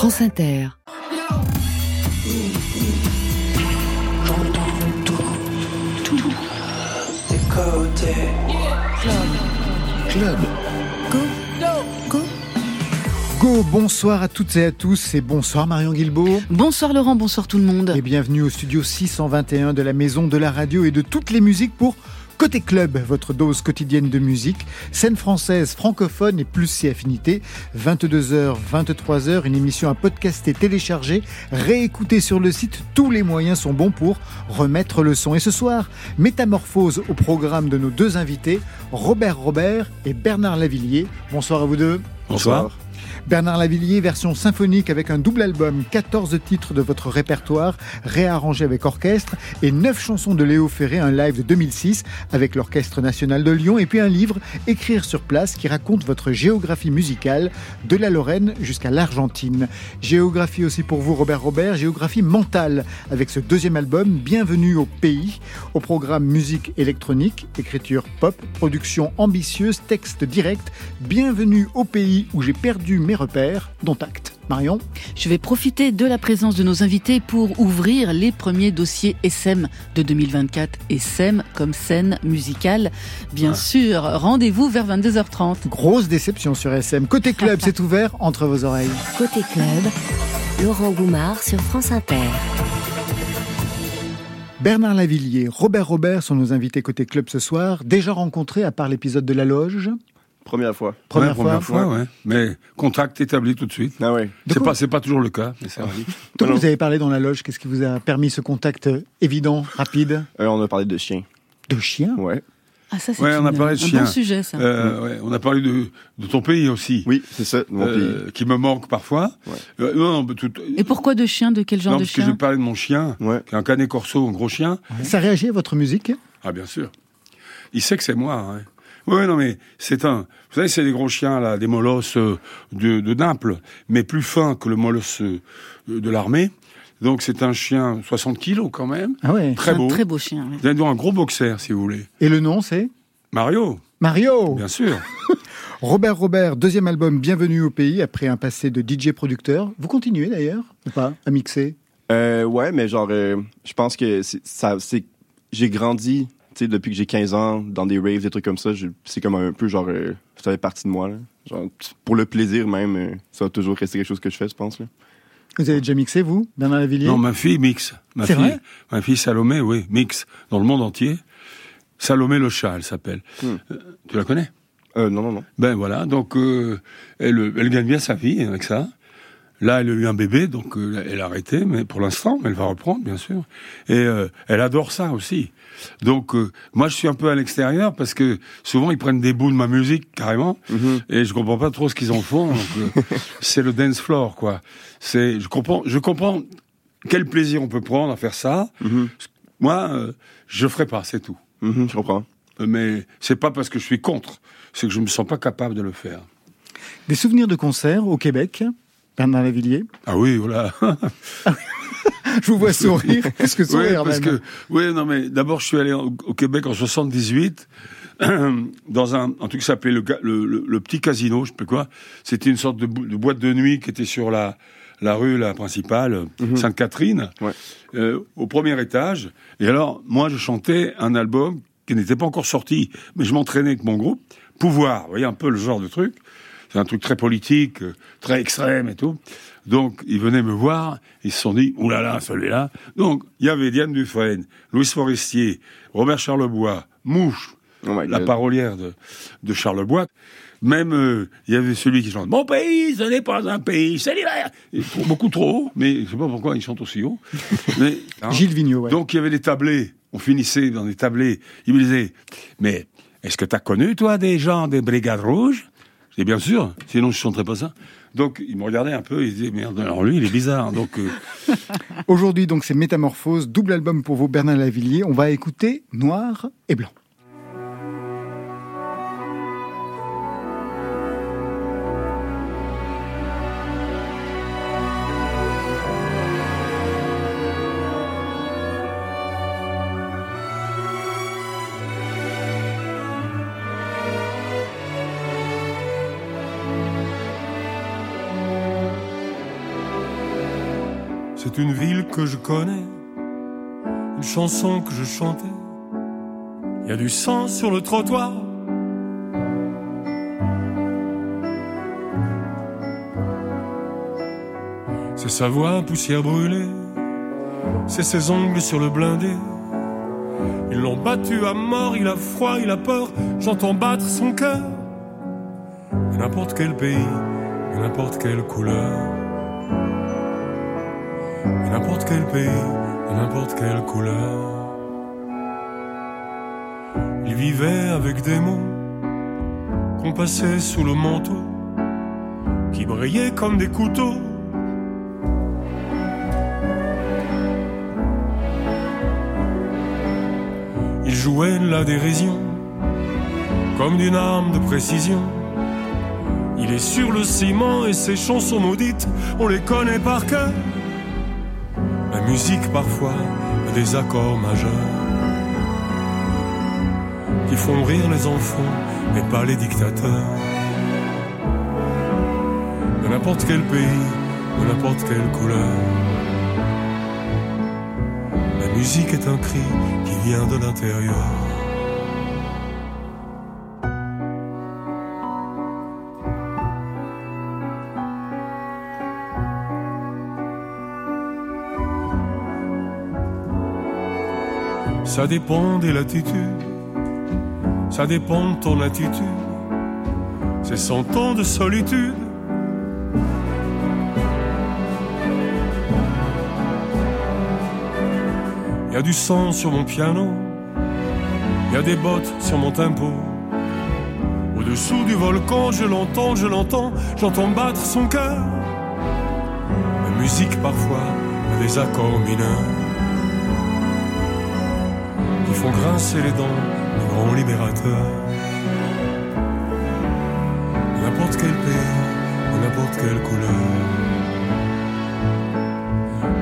France Inter. Club. Go. Go. Go. Bonsoir à toutes et à tous et bonsoir Marion Guilbault. Bonsoir Laurent, bonsoir tout le monde. Et bienvenue au studio 621 de la Maison de la Radio et de toutes les musiques pour Côté Club, votre dose quotidienne de musique, scène française, francophone et plus ses affinités. 22h, 23h, une émission à podcaster, télécharger, réécouter sur le site. Tous les moyens sont bons pour remettre le son. Et ce soir, métamorphose au programme de nos deux invités, Robert Robert et Bernard Lavillier. Bonsoir à vous deux. Bonsoir. Bernard Lavillier, version symphonique avec un double album, 14 titres de votre répertoire, réarrangés avec orchestre, et 9 chansons de Léo Ferré, un live de 2006 avec l'Orchestre National de Lyon, et puis un livre, Écrire sur place, qui raconte votre géographie musicale, de la Lorraine jusqu'à l'Argentine. Géographie aussi pour vous, Robert Robert, géographie mentale, avec ce deuxième album, Bienvenue au pays, au programme musique électronique, écriture pop, production ambitieuse, texte direct, Bienvenue au pays où j'ai perdu mes repères, dont acte. Marion Je vais profiter de la présence de nos invités pour ouvrir les premiers dossiers SM de 2024. SM comme scène musicale, bien sûr. Rendez-vous vers 22h30. Grosse déception sur SM. Côté club, c'est ouvert entre vos oreilles. Côté club, Laurent Goumard sur France Inter. Bernard Lavillier, Robert Robert sont nos invités côté club ce soir. Déjà rencontrés à part l'épisode de la loge Première fois. Première, ouais, première fois, ouais. Mais contact établi tout de suite. Ah ouais. C'est pas, c'est pas toujours le cas, mais ça arrive. Donc vous avez parlé dans la loge. Qu'est-ce qui vous a permis ce contact évident, rapide euh, On a parlé de chiens. De chiens? Ouais. Ah ça c'est ouais, on a parlé de un bon sujet ça. Euh, ouais, on a parlé de, de ton pays aussi. Oui, c'est ça, mon euh, pays. Qui me manque parfois. Ouais. Euh, non, non, tout, Et pourquoi de chiens? De quel genre non, de parce que chien? je parlais de mon chien, Ouais. qui est un canet corso, un gros chien. Ça réagit à votre musique? Ah bien sûr. Il sait que c'est moi. Hein. Oui, non, mais c'est un. Vous savez, c'est des gros chiens là, des molosses euh, de, de Naples, mais plus fins que le molosse euh, de l'armée. Donc c'est un chien 60 kilos quand même, Ah ouais. très un beau. très beau chien. oui. Donc un gros boxer, si vous voulez. Et le nom, c'est? Mario, Mario bien sûr. Robert Robert, deuxième album Bienvenue au pays, après un passé de DJ producteur. Vous continuez d'ailleurs, ou pas, à mixer? Euh, ouais, mais genre, euh, je pense que c'est- ça, c'est, j'ai grandi, tu sais, depuis que j'ai 15 ans, dans des raves, des trucs comme ça. C'est comme un peu genre, euh, ça fait partie de moi. Là. Genre, pour le plaisir même, euh, ça va toujours rester quelque chose que je fais, je pense. Là. Vous avez déjà mixé, vous, Bernard Lavillier? Non, ma fille mixe. Ma C'est fille, vrai? ma fille Salomé, oui, mixe dans le monde entier. Salomé le chat, elle s'appelle. Hmm. Euh, tu la connais? Euh, non, non, non. Ben voilà, donc euh, elle, elle gagne bien sa vie avec ça. Là, elle a eu un bébé, donc euh, elle a arrêté, mais pour l'instant, elle va reprendre, bien sûr. Et euh, elle adore ça aussi. Donc, euh, moi, je suis un peu à l'extérieur parce que souvent ils prennent des bouts de ma musique carrément, Mhm. et je comprends pas trop ce qu'ils en font. euh, c'est le dance floor, quoi. C'est, je comprends, je comprends quel plaisir on peut prendre à faire ça. Mhm. Moi, euh, je ferai pas, c'est tout. Mhm, je comprends. Mais c'est pas parce que je suis contre, c'est que je me sens pas capable de le faire. Des souvenirs de concerts au Québec Bernard Lavillier? Ah oui, voilà. Je vous vois sourire. Qu'est-ce que sourire parce même que, oui, non, mais d'abord, je suis allé au, au Québec en 78, dans un, un truc qui s'appelait le, le, le- le petit casino, je sais plus quoi. C'était une sorte de, boîte de nuit qui était sur la, la rue, la principale, Sainte-Catherine, Ouais. euh, au premier étage. Et alors, moi, je chantais un album qui n'était pas encore sorti, mais je m'entraînais avec mon groupe. Pouvoir, vous voyez un peu le genre de truc. C'est un truc très politique, très extrême et tout. Donc, ils venaient me voir, ils se sont dit, oulala, celui-là. Donc, il y avait Diane Dufresne, Louis Forestier, Robert Charlebois, Mouche, Oh la parolière de, de Charlebois. Même, euh, il y avait celui qui chante Mon pays, ce n'est pas un pays, c'est l'hiver. Beaucoup trop haut, mais je sais pas pourquoi il chante aussi haut. Mais, hein. Gilles Vigneault, ouais. Donc il y avait des tablés. On finissait dans des tablés. Il me disait, mais est-ce que tu as connu, toi, des gens des Brigades Rouges? Dis, bien sûr, sinon je chanterais pas ça. Donc il me regardait un peu, il disait, merde, alors lui, il est bizarre. Donc euh, Aujourd'hui, donc, c'est Métamorphose, double album pour vous, Bernard Lavillier. On va écouter Noir et Blanc. Une ville que je connais, une chanson que je chantais. Il y a du sang sur le trottoir. C'est sa voix poussière brûlée, c'est ses ongles sur le blindé. Ils l'ont battu à mort, il a froid, il a peur, j'entends battre son cœur. N'importe quel pays, n'importe quelle couleur. N'importe quel pays, n'importe quelle couleur. Il vivait avec des mots qu'on passait sous le manteau, qui brillaient comme des couteaux. Il jouait la dérision, comme d'une arme de précision. Il est sur le ciment et ses chansons maudites, on les connaît par cœur. Musique parfois a des accords majeurs qui font rire les enfants, mais pas les dictateurs. De n'importe quel pays, de n'importe quelle couleur. La musique est un cri qui vient de l'intérieur. Ça dépend des latitudes, ça dépend de ton attitude. C'est cent ans de solitude. Y a du sang sur mon piano, y a des bottes sur mon tempo. Au-dessous du volcan, je l'entends, je l'entends, j'entends battre son cœur. La musique parfois des accords mineurs qui font grincer les dents les grands libérateurs. De N'importe quel pays, de n'importe quelle couleur.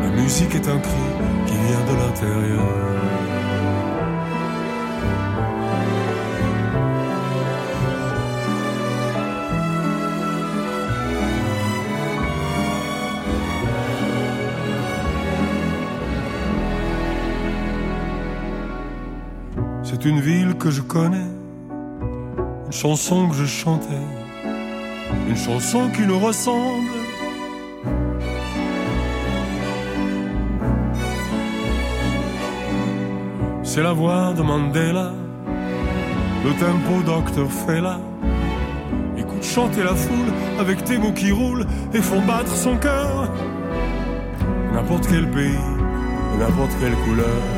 La musique est un cri qui vient de l'intérieur. C'est une ville que je connais, une chanson que je chantais, une chanson qui nous ressemble. C'est la voix de Mandela, le tempo Dr. Fela. Écoute chanter la foule avec tes mots qui roulent et font battre son cœur. N'importe quel pays, n'importe quelle couleur.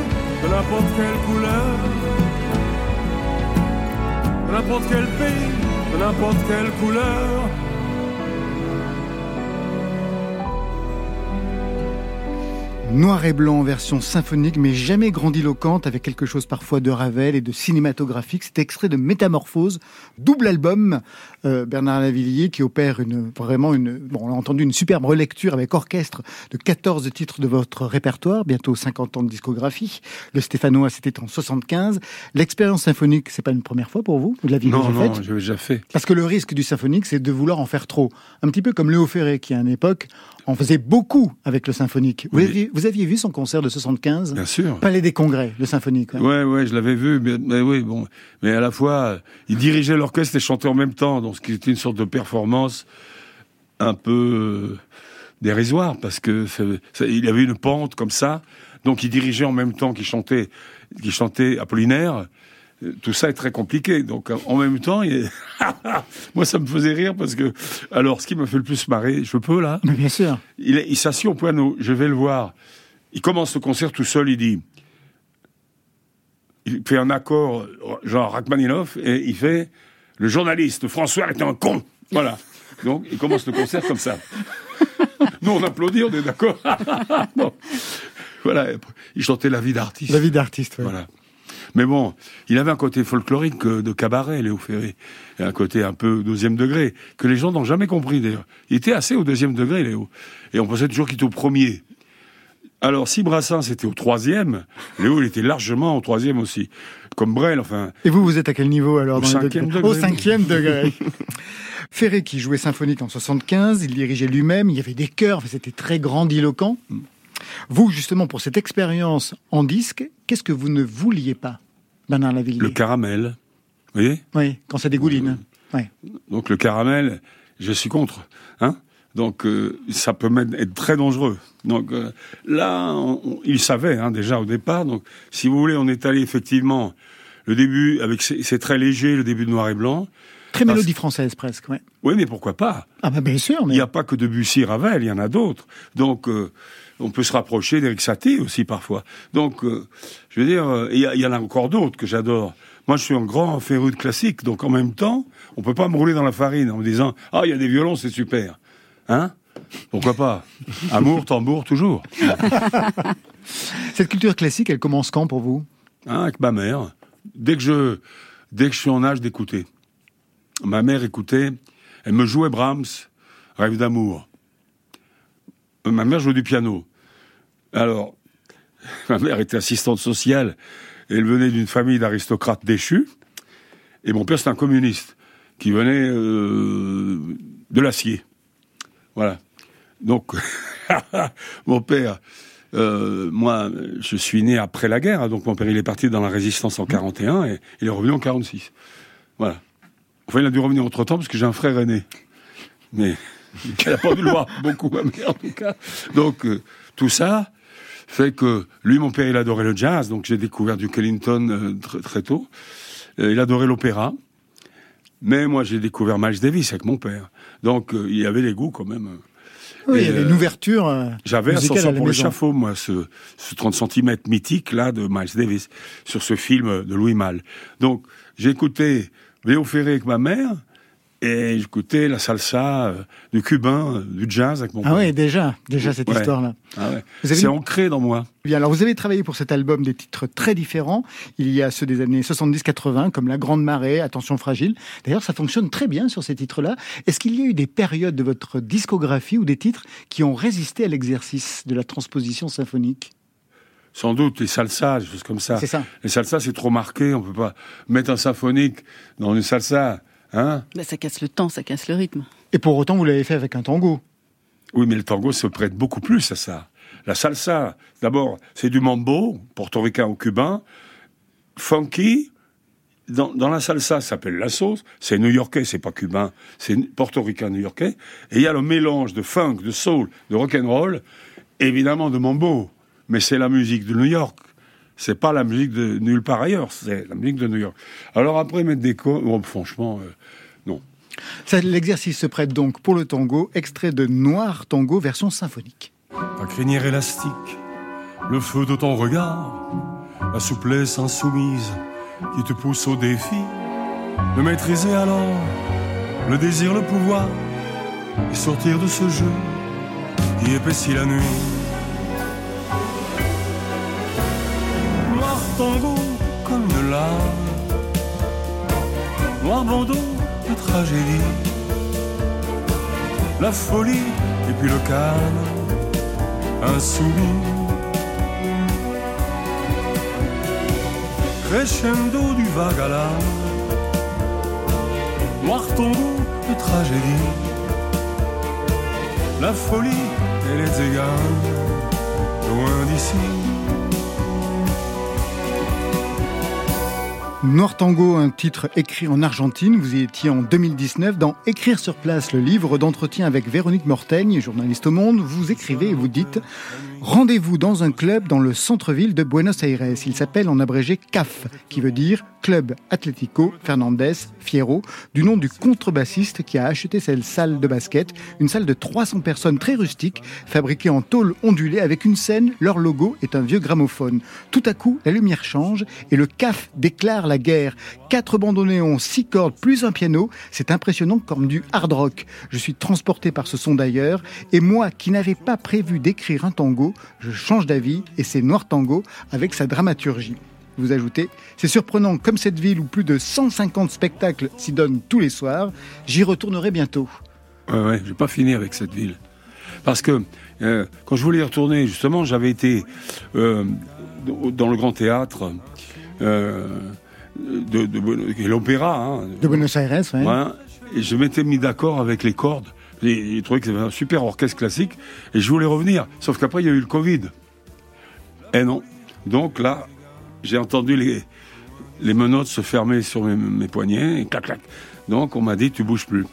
de n'importe quelle couleur, de n'importe quel pays, de n'importe quelle couleur. Noir et blanc en version symphonique, mais jamais grandiloquente, avec quelque chose parfois de Ravel et de cinématographique. C'est extrait de Métamorphose, double album. Euh, Bernard Lavillier qui opère une, vraiment une, bon, on a entendu une superbe relecture avec orchestre de 14 titres de votre répertoire, bientôt 50 ans de discographie. Le Stéphanois, c'était en 75. L'expérience symphonique, c'est pas une première fois pour vous Vous l'aviez Non, déjà non, faite j'avais déjà fait. Parce que le risque du symphonique, c'est de vouloir en faire trop. Un petit peu comme Léo Ferré, qui à une époque en faisait beaucoup avec le symphonique. Vous, Oui. aviez, vous aviez vu son concert de 75 Bien sûr. Palais des Congrès, le symphonique. ouais. Ouais, ouais, je l'avais vu, mais, mais oui, bon, mais à la fois, il dirigeait l'orchestre et chantait en même temps, donc ce qui était une sorte de performance un peu euh, dérisoire, parce que ça- ça- il avait une pente comme ça, donc il dirigeait en même temps qu'il chantait, qu'il chantait Apollinaire. Tout ça est très compliqué, donc en même temps, il... moi ça me faisait rire parce que, alors, ce qui m'a fait le plus marrer, je peux là, Mais bien sûr. il, est- il s'assied au piano, je vais le voir. Il commence le concert tout seul, il dit. Il fait un accord, genre Rachmaninoff, et il fait Le journaliste François est un con Voilà. Donc, il commence le concert comme ça. Nous, on applaudit, on est d'accord. Voilà, il chantait la vie d'artiste. La vie d'artiste, Voilà. Mais bon, il avait un côté folklorique euh, de cabaret, Léo Ferré, et un côté un peu deuxième degré, que les gens n'ont jamais compris d'ailleurs. Il était assez au deuxième degré, Léo. Et on pensait toujours qu'il était au premier. Alors, si Brassens était au troisième, Léo, il était largement au troisième aussi. Comme Brel, enfin. Et vous, vous êtes à quel niveau alors Au dans cinquième degré. Au cinquième degré. Ferré qui jouait symphonique en 75, il dirigeait lui-même, il y avait des chœurs, c'était très grandiloquent. Vous, justement, pour cette expérience en disque, qu'est-ce que vous ne vouliez pas, Bernard Lavillier Le caramel. Vous voyez Oui, quand ça dégouline. Ouais. Donc le caramel, je suis contre. Hein Donc euh, ça peut même être très dangereux. Donc euh, là, on- on- il savait hein, déjà au départ. Donc si vous voulez, on est allé effectivement le début avec c'est très léger, le début de noir et blanc. Très Parce- mélodie française presque. Ouais. Oui, mais pourquoi pas? Ah bah bien sûr, Il mais n'y a pas que Debussy, Ravel, il y en a d'autres. Donc, euh, on peut se rapprocher d'Eric Satie aussi parfois. Donc, euh, je veux dire, euh, il y, en a encore d'autres que j'adore. Moi, je suis un grand féru de classique, donc en même temps, on peut pas me rouler dans la farine en me disant ah il y a des violons, c'est super, hein? Pourquoi pas? Amour, tambour, toujours. cette culture classique, elle commence quand pour vous? Hein, avec ma mère. Dès que je, dès que je suis en âge d'écouter. Ma mère écoutait, elle me jouait Brahms, Rêve d'amour. Euh, Ma mère jouait du piano. Alors, ma mère était assistante sociale, elle venait d'une famille d'aristocrates déchus, et mon père c'était un communiste, qui venait euh, de l'acier. Voilà. Donc, mon père, euh, moi, je suis né après la guerre, hein, donc mon père il est parti dans la résistance en 41 et il est revenu en 46. Voilà. Enfin, il a dû revenir entre temps parce que j'ai un frère aîné. Mais elle n'a pas dû le voir beaucoup, ma mère en tout cas. Donc, euh, tout ça fait que lui, mon père, il adorait le jazz, donc j'ai découvert du Kellington euh, tr- très tôt. Euh, il adorait l'opéra. Mais moi, j'ai découvert Miles Davis avec mon père. Donc, euh, il y avait les goûts quand même. Oui, Et, il y avait une ouverture. J'avais la pour l'échafaud, moi, ce, ce 30 cm mythique, là, de Miles Davis, sur ce film de Louis Malle. Donc, j'ai écouté Léo Ferré avec ma mère, et j'écoutais la salsa, euh, du cubain, euh, du jazz avec mon Ah oui, déjà, déjà cette Ouais. histoire-là. Ah ouais. C'est ancré dans moi. Bien, alors vous avez travaillé pour cet album des titres très différents. Il y a ceux des années 70-80, comme La Grande Marée, Attention Fragile. D'ailleurs, ça fonctionne très bien sur ces titres-là. Est-ce qu'il y a eu des périodes de votre discographie ou des titres qui ont résisté à l'exercice de la transposition symphonique? Sans doute, les salsas, des choses comme ça. C'est ça. Les salsas, c'est trop marqué, on peut pas mettre un symphonique dans une salsa, hein Bah, ça casse le temps, ça casse le rythme. Et pour autant, vous l'avez fait avec un tango. Oui, mais le tango se prête beaucoup plus à ça. La salsa, d'abord, c'est du mambo, portoricain ou cubain, funky. Dans, dans la salsa, ça s'appelle la sauce. C'est new-yorkais, c'est pas cubain, c'est portoricain new-yorkais. Et il y a le mélange de funk, de soul, de rock'n'roll, évidemment de mambo. Mais c'est la musique de New York. C'est pas la musique de nulle part ailleurs, c'est la musique de New York. Alors après, mettre des co... oh, franchement, euh, L'exercice se prête donc pour le tango, extrait de Noir Tango version symphonique. Ta crinière élastique, le feu de ton regard, la souplesse insoumise qui te pousse au défi de maîtriser alors le désir, le pouvoir et sortir de ce jeu qui épaissit la nuit. Noir tango comme une larme, noir bandeau de la folie et puis le calme insoumis. Crescendo du vague à noir tombeau de tragédie, la folie et les égards, loin d'ici. Noir Tango, un titre écrit en Argentine. Vous y étiez en 2019 dans Écrire sur place, le livre d'entretien avec Véronique Mortaigne, journaliste au Monde. Vous écrivez et vous dites Rendez-vous dans un club dans le centre-ville de Buenos Aires. Il s'appelle en abrégé CAF, qui veut dire Club Atlético Fernandez Fierro, du nom du contrebassiste qui a acheté cette salle de basket, une salle de 300 personnes très rustique, fabriquée en tôle ondulée avec une scène, leur logo est un vieux gramophone. Tout à coup, la lumière change et le CAF déclare la guerre. Quatre bandes néon, six cordes, plus un piano, c'est impressionnant comme du hard rock. Je suis transporté par ce son d'ailleurs, et moi qui n'avais pas prévu d'écrire un tango, je change d'avis et c'est Noir Tango avec sa dramaturgie vous ajoutez. C'est surprenant comme cette ville où plus de 150 spectacles s'y donnent tous les soirs. J'y retournerai bientôt. Ouais, ouais, je vais pas finir avec cette ville. Parce que euh, quand je voulais y retourner, justement, j'avais été euh, dans le grand théâtre euh, de, de, l'opéra. Hein, de Buenos Aires, ouais. et je m'étais mis d'accord avec les cordes. J'ai trouvé que c'était un super orchestre classique et je voulais revenir. Sauf qu'après, il y a eu le Covid. Et non. Donc là, j'ai entendu les, les menottes se fermer sur mes, poignets, et clac, clac. Donc on m'a dit, tu bouges plus.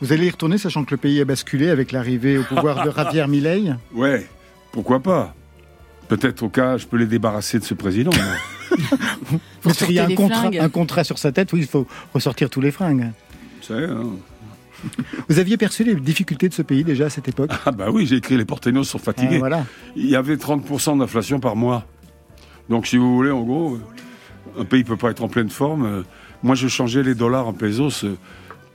Vous allez y retourner, sachant que le pays a basculé avec l'arrivée au pouvoir de Javier Milei Ouais, pourquoi pas? Peut-être au cas, je peux les débarrasser de ce président. Vous seriez un contrat, un contrat sur sa tête, oui, il faut ressortir tous les fringues. Hein. Vous aviez perçu les difficultés de ce pays déjà à cette époque Ah bah oui, j'ai écrit Les Porteños sont fatigués. Ah, voilà. Il y avait 30% d'inflation par mois. Donc si vous voulez, en gros, un pays peut pas être en pleine forme. Euh, moi, je changeais les dollars en pesos euh,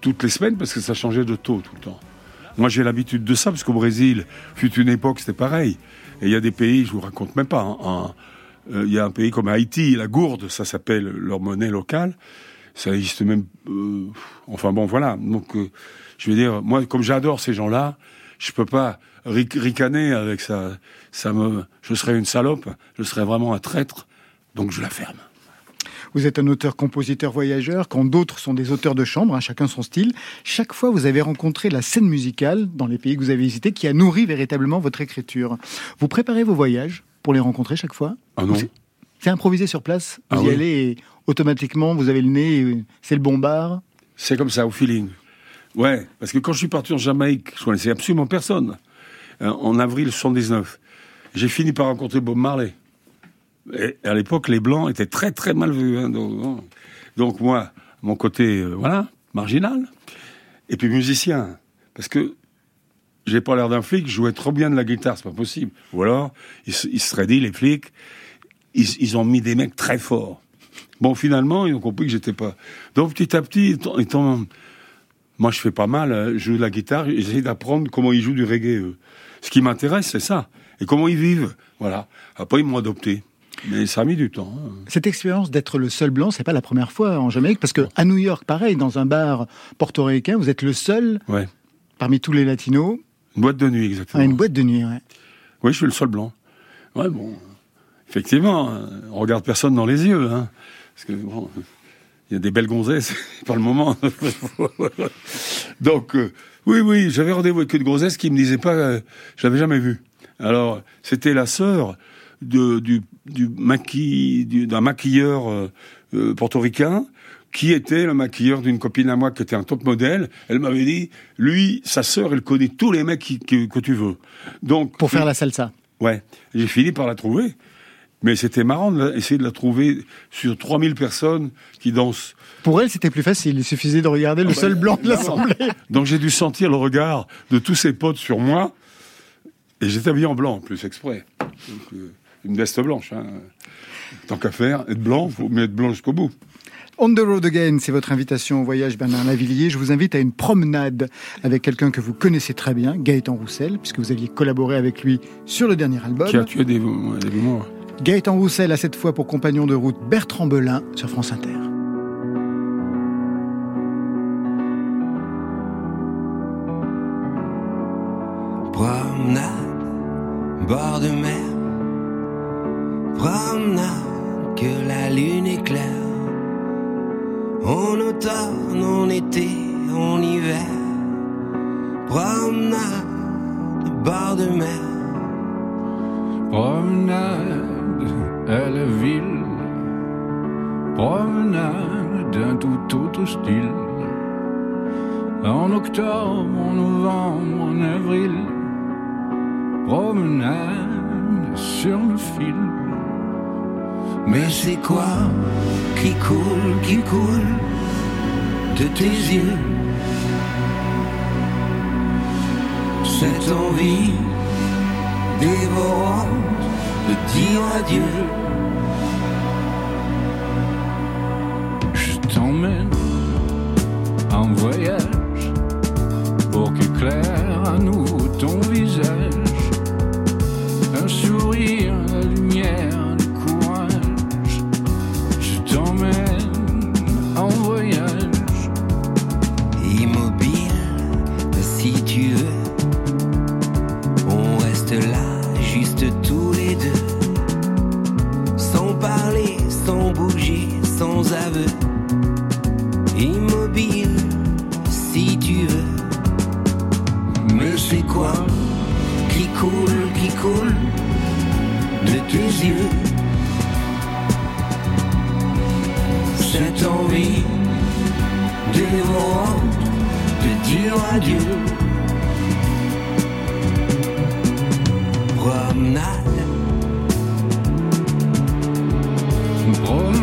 toutes les semaines parce que ça changeait de taux tout le temps. Moi, j'ai l'habitude de ça parce qu'au Brésil, fut une époque, c'était pareil. Et il y a des pays, je vous raconte même pas. Hein, euh, il y a un pays comme Haïti, la gourde, ça s'appelle leur monnaie locale. Ça existe même. enfin bon, voilà. Donc, je veux dire, moi, comme j'adore ces gens-là, je peux pas ricaner avec ça. Ça me, je serais une salope, je serais vraiment un traître, donc je la ferme. Vous êtes un auteur-compositeur voyageur, quand d'autres sont des auteurs de chambre, hein, chacun son style. Chaque fois, vous avez rencontré la scène musicale dans les pays que vous avez visités qui a nourri véritablement votre écriture. Vous préparez vos voyages pour les rencontrer chaque fois? Ah non. C'est improvisé sur place? Vous ah y allez et automatiquement, vous avez le nez, c'est le bombard C'est comme ça, au feeling. Ouais, parce que quand je suis parti en Jamaïque, je connaissais absolument personne. Euh, en avril 79, j'ai fini par rencontrer Bob Marley. Et à l'époque, les blancs étaient très très mal vus. Hein, donc, moi, mon côté, euh, voilà, marginal. Et puis musicien, parce que j'ai pas l'air d'un flic, je jouais trop bien de la guitare, c'est pas possible. Ou alors, ils, se seraient les flics, ils, ont mis des mecs très forts. Bon, finalement, ils ont compris que j'étais pas. Donc petit à petit, étant moi, je fais pas mal, euh, je joue de la guitare, j'essaie d'apprendre comment ils jouent du reggae. Ce qui m'intéresse, c'est ça. Et comment ils vivent. Voilà. Après, ils m'ont adopté. Mais ça a mis du temps. Hein. Cette expérience d'être le seul blanc, c'est pas la première fois en Jamaïque, parce que à New York, pareil, dans un bar portoricain, vous êtes le seul ouais. parmi tous les latinos. Une boîte de nuit, exactement. Ah, une boîte de nuit, ouais. Oui, je suis le seul blanc. Ouais, bon. Effectivement, on regarde personne dans les yeux, hein. Parce que, bon, il y a des belles gonzesses, pas le moment. Donc, euh, oui, oui, j'avais rendez-vous avec une gonzesse qui me disait pas, euh, je l'avais jamais vue. Alors, c'était la sœur de, du, du d'un maquilleur euh, euh, portoricain qui était le maquilleur d'une copine à moi qui était un top modèle. Elle m'avait dit, lui, sa sœur, elle connaît tous les mecs que tu veux. Donc pour faire la salsa. Ouais, j'ai fini par la trouver. Mais c'était marrant d'essayer de la trouver sur 3000 personnes qui dansent. Pour elle, c'était plus facile. Il suffisait de regarder le ah seul bah, blanc de l'Assemblée. Donc j'ai dû sentir le regard de tous ses potes sur moi. Et j'étais habillé en blanc, en plus, exprès. Euh, une veste blanche. Hein. Tant qu'à faire, être blanc, il faut mieux être blanc jusqu'au bout. On the road again, c'est votre invitation au voyage Bernard Lavillier. Je vous invite à une promenade avec quelqu'un que vous connaissez très bien, Gaëtan Roussel, puisque vous aviez collaboré avec lui sur le dernier album. Qui a tué des, des. Gaëtan Roussel a cette fois pour compagnon de route Bertrand Belin sur France Inter. Promenade, bord de mer, promenade, que la lune éclaire. En automne, en été, en hiver, promenade, bord de mer. Promenade à la ville, promenade d'un tout autre style. En octobre, en novembre, en avril, promenade sur le fil. Mais c'est quoi qui coule, qui coule de tes yeux? Cette envie dévorante de dire adieu. Je t'emmène en voyage pour qu'éclaire à nouveau ton visage. Yeux Cette envie dévorante de dire adieu. Promenade, Promenade.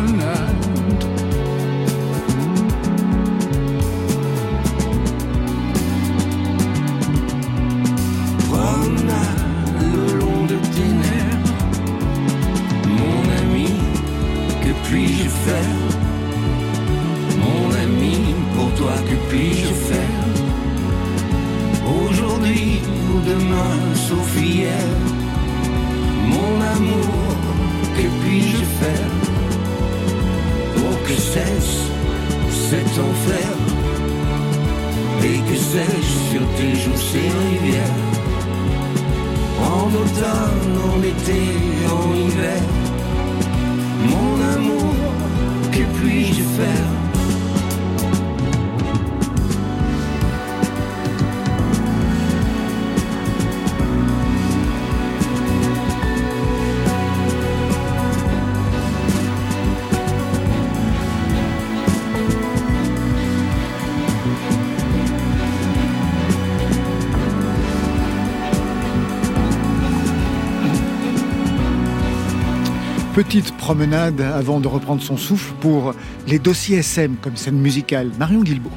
Petite promenade avant de reprendre son souffle pour les dossiers SM comme scène musicale. Marion Guilbault.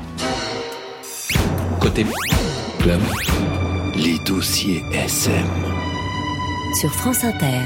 Côté club, les dossiers SM. Sur France Inter.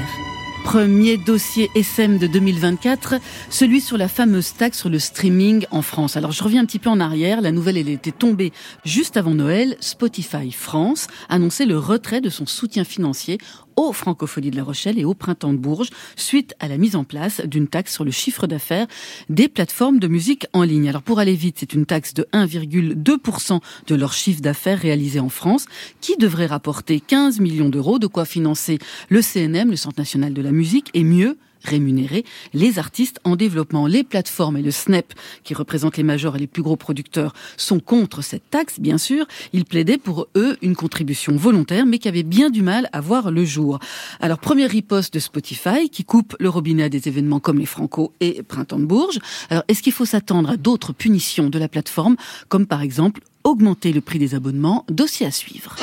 Premier dossier SM de 2024, celui sur la fameuse taxe sur le streaming en France. Alors je reviens un petit peu en arrière, la nouvelle elle était tombée juste avant Noël. Spotify France annonçait le retrait de son soutien financier aux Francophonies de La Rochelle et au Printemps de Bourges suite à la mise en place d'une taxe sur le chiffre d'affaires des plateformes de musique en ligne. Alors pour aller vite, c'est une taxe de 1,2% de leur chiffre d'affaires réalisé en France qui devrait rapporter 15 millions d'euros, de quoi financer le CNM, le Centre national de la musique, et mieux rémunérer les artistes en développement. Les plateformes et le SNEP, qui représentent les majors et les plus gros producteurs, sont contre cette taxe, bien sûr. Ils plaidaient pour eux une contribution volontaire, mais qui avait bien du mal à voir le jour. Alors, première riposte de Spotify, qui coupe le robinet des événements comme les Franco et Printemps de Bourges. Alors, est-ce qu'il faut s'attendre à d'autres punitions de la plateforme, comme par exemple augmenter le prix des abonnements? Dossier à suivre.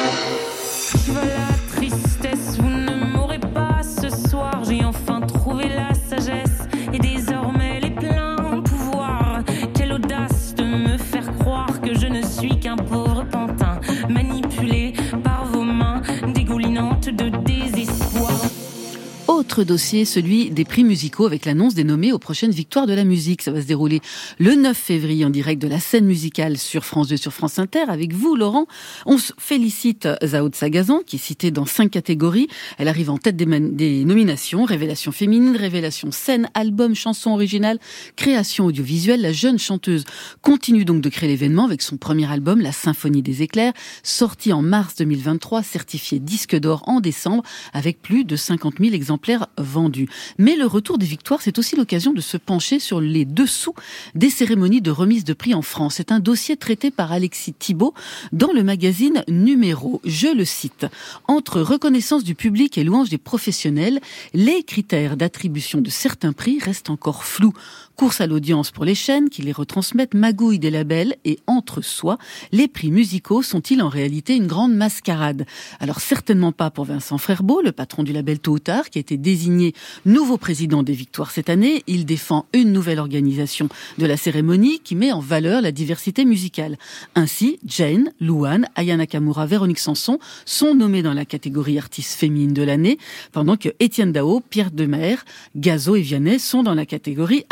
Autre dossier, celui des prix musicaux avec l'annonce des nommés aux prochaines victoires de la musique. Ça va se dérouler le 9 février en direct de la scène musicale sur France 2, sur France Inter. Avec vous, Laurent, on félicite Zao de Sagazan, qui est citée dans cinq catégories. Elle arrive en tête des, des nominations. Révélation féminine, révélation scène, album, chanson originale, création audiovisuelle. La jeune chanteuse continue donc de créer l'événement avec son premier album, La Symphonie des éclairs, sorti en mars 2023, certifié disque d'or en décembre, avec plus de 50 000 exemplaires Mais le retour des victoires, c'est aussi l'occasion de se pencher sur les dessous des cérémonies de remise de prix en France. C'est un dossier traité par Alexis Thibault dans le magazine Numéro. Je le cite. Entre reconnaissance du public et louange des professionnels, les critères d'attribution de certains prix restent encore flous. Course à l'audience pour les chaînes qui les retransmettent, magouille des labels et entre soi, les prix musicaux sont-ils en réalité une grande mascarade? Alors certainement pas pour Vincent Frerbeau, le patron du label Tôt ou Tard, qui a été désigné nouveau président des Victoires cette année. Il défend une nouvelle organisation de la cérémonie qui met en valeur la diversité musicale. Ainsi, Jane, Luan, Aya Nakamura, Véronique Sanson sont nommés dans la catégorie artiste féminine de l'année, pendant que Étienne Dao, Pierre Demer, Gazo et Vianney sont dans la catégorie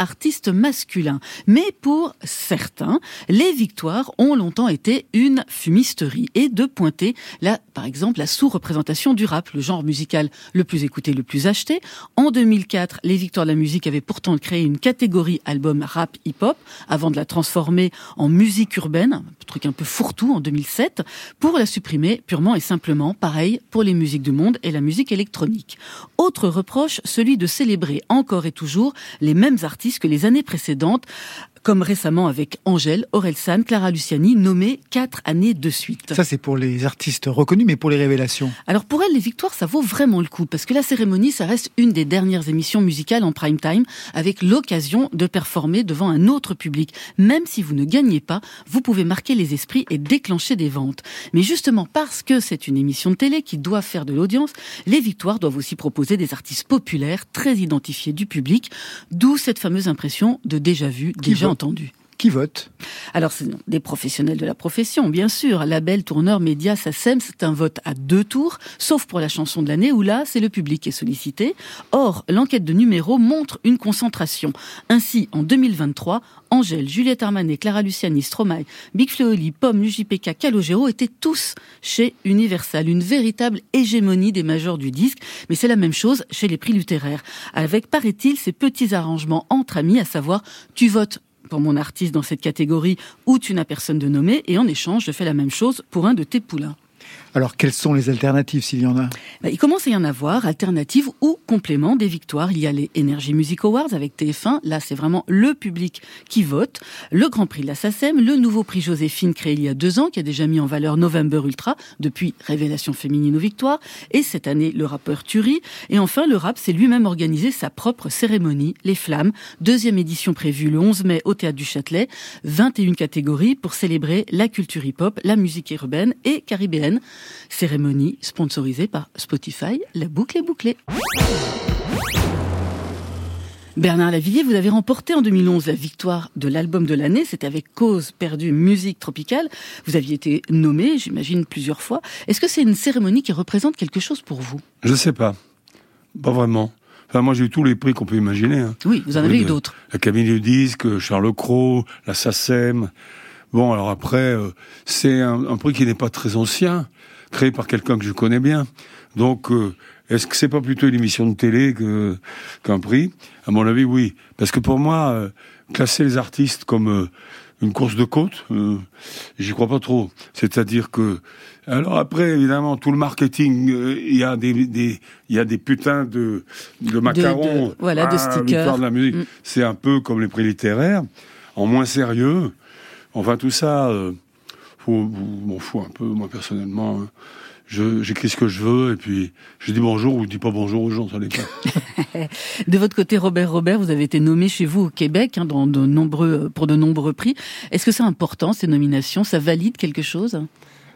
masculin. Mais pour certains, les victoires ont longtemps été une fumisterie et de pointer là, par exemple, la sous-représentation du rap, le genre musical le plus écouté, le plus acheté. En 2004, les victoires de la musique avaient pourtant créé une catégorie album rap hip-hop avant de la transformer en musique urbaine, un truc un peu fourre-tout en 2007, pour la supprimer purement et simplement, pareil pour les musiques du monde et la musique électronique. Autre reproche, celui de célébrer encore et toujours les mêmes artistes que les années précédentes, comme récemment avec Angèle, Orelsan, Clara Luciani, nommées quatre années de suite. Ça, c'est pour les artistes reconnus, mais pour les révélations. Alors pour elle, les victoires, ça vaut vraiment le coup, parce que la cérémonie, ça reste une des dernières émissions musicales en prime time, avec l'occasion de performer devant un autre public. Même si vous ne gagnez pas, vous pouvez marquer les esprits et déclencher des ventes. Mais justement parce que c'est une émission de télé qui doit faire de l'audience, les victoires doivent aussi proposer des artistes populaires, très identifiés du public, d'où cette fameuse impression de déjà vu, déjà entendu. Qui vote? Alors, c'est des professionnels de la profession, bien sûr. Label, tourneur, média, SACEM, c'est un vote à deux tours, sauf pour la chanson de l'année où là, c'est le public qui est sollicité. Or, l'enquête de numéro montre une concentration. Ainsi, en 2023, Angèle, Juliette Armanet, Clara Luciani, Stromae, Big Fleoli, Pomme, l'UJPK, Calogero étaient tous chez Universal, une véritable hégémonie des majors du disque. Mais c'est la même chose chez les prix littéraires, avec, paraît-il, ces petits arrangements entre amis, à savoir, tu votes pour mon artiste dans cette catégorie où tu n'as personne de nommé et en échange, je fais la même chose pour un de tes poulains. Alors, quelles sont les alternatives s'il y en a? Bah, Il commence à y en avoir, alternatives ou compléments des victoires. Il y a les Energy Music Awards avec TF1. Là, c'est vraiment le public qui vote. Le Grand Prix de la SACEM, le nouveau prix Joséphine créé il y a deux ans, qui a déjà mis en valeur November Ultra, depuis Révélation féminine aux victoires. Et cette année, le rappeur Turi. Et enfin, le rap s'est lui-même organisé sa propre cérémonie, Les Flammes. Deuxième édition prévue le 11 mai au Théâtre du Châtelet. 21 catégories pour célébrer la culture hip-hop, la musique urbaine et caribéenne. Cérémonie sponsorisée par Spotify. La boucle est bouclée. Bernard Lavillier, vous avez remporté en 2011 la victoire de l'album de l'année. C'était avec Cause perdue musique tropicale. Vous aviez été nommé, j'imagine, plusieurs fois. Est-ce que c'est une cérémonie qui représente quelque chose pour vous? Je sais pas. Pas vraiment. Enfin, moi, j'ai eu tous les prix qu'on peut imaginer. Hein. Oui, vous en avez eu d'autres. L'Académie du disque, Charles Cros, la SACEM. Bon, alors après, euh, c'est un, un, prix qui n'est pas très ancien, créé par quelqu'un que je connais bien. Donc, euh, est-ce que c'est pas plutôt une émission de télé qu'un prix? À mon avis, oui. Parce que pour moi, euh, classer les artistes comme une course de côte, j'y crois pas trop. C'est-à-dire que, alors après, évidemment, tout le marketing, il y a des, des, il y a des putins de, de macarons, de, de, voilà, de stickers. de la musique. Mm. C'est un peu comme les prix littéraires, en moins sérieux. Enfin, tout ça, euh, m'en fous un peu, moi, personnellement. Hein. J'écris ce que je veux et puis je dis bonjour ou je dis pas bonjour aux gens, ça dépend. de votre côté, Robert Robert, vous avez été nommé chez vous au Québec hein, dans de nombreux, pour de nombreux prix. Est-ce que c'est important ces nominations? Ça valide quelque chose?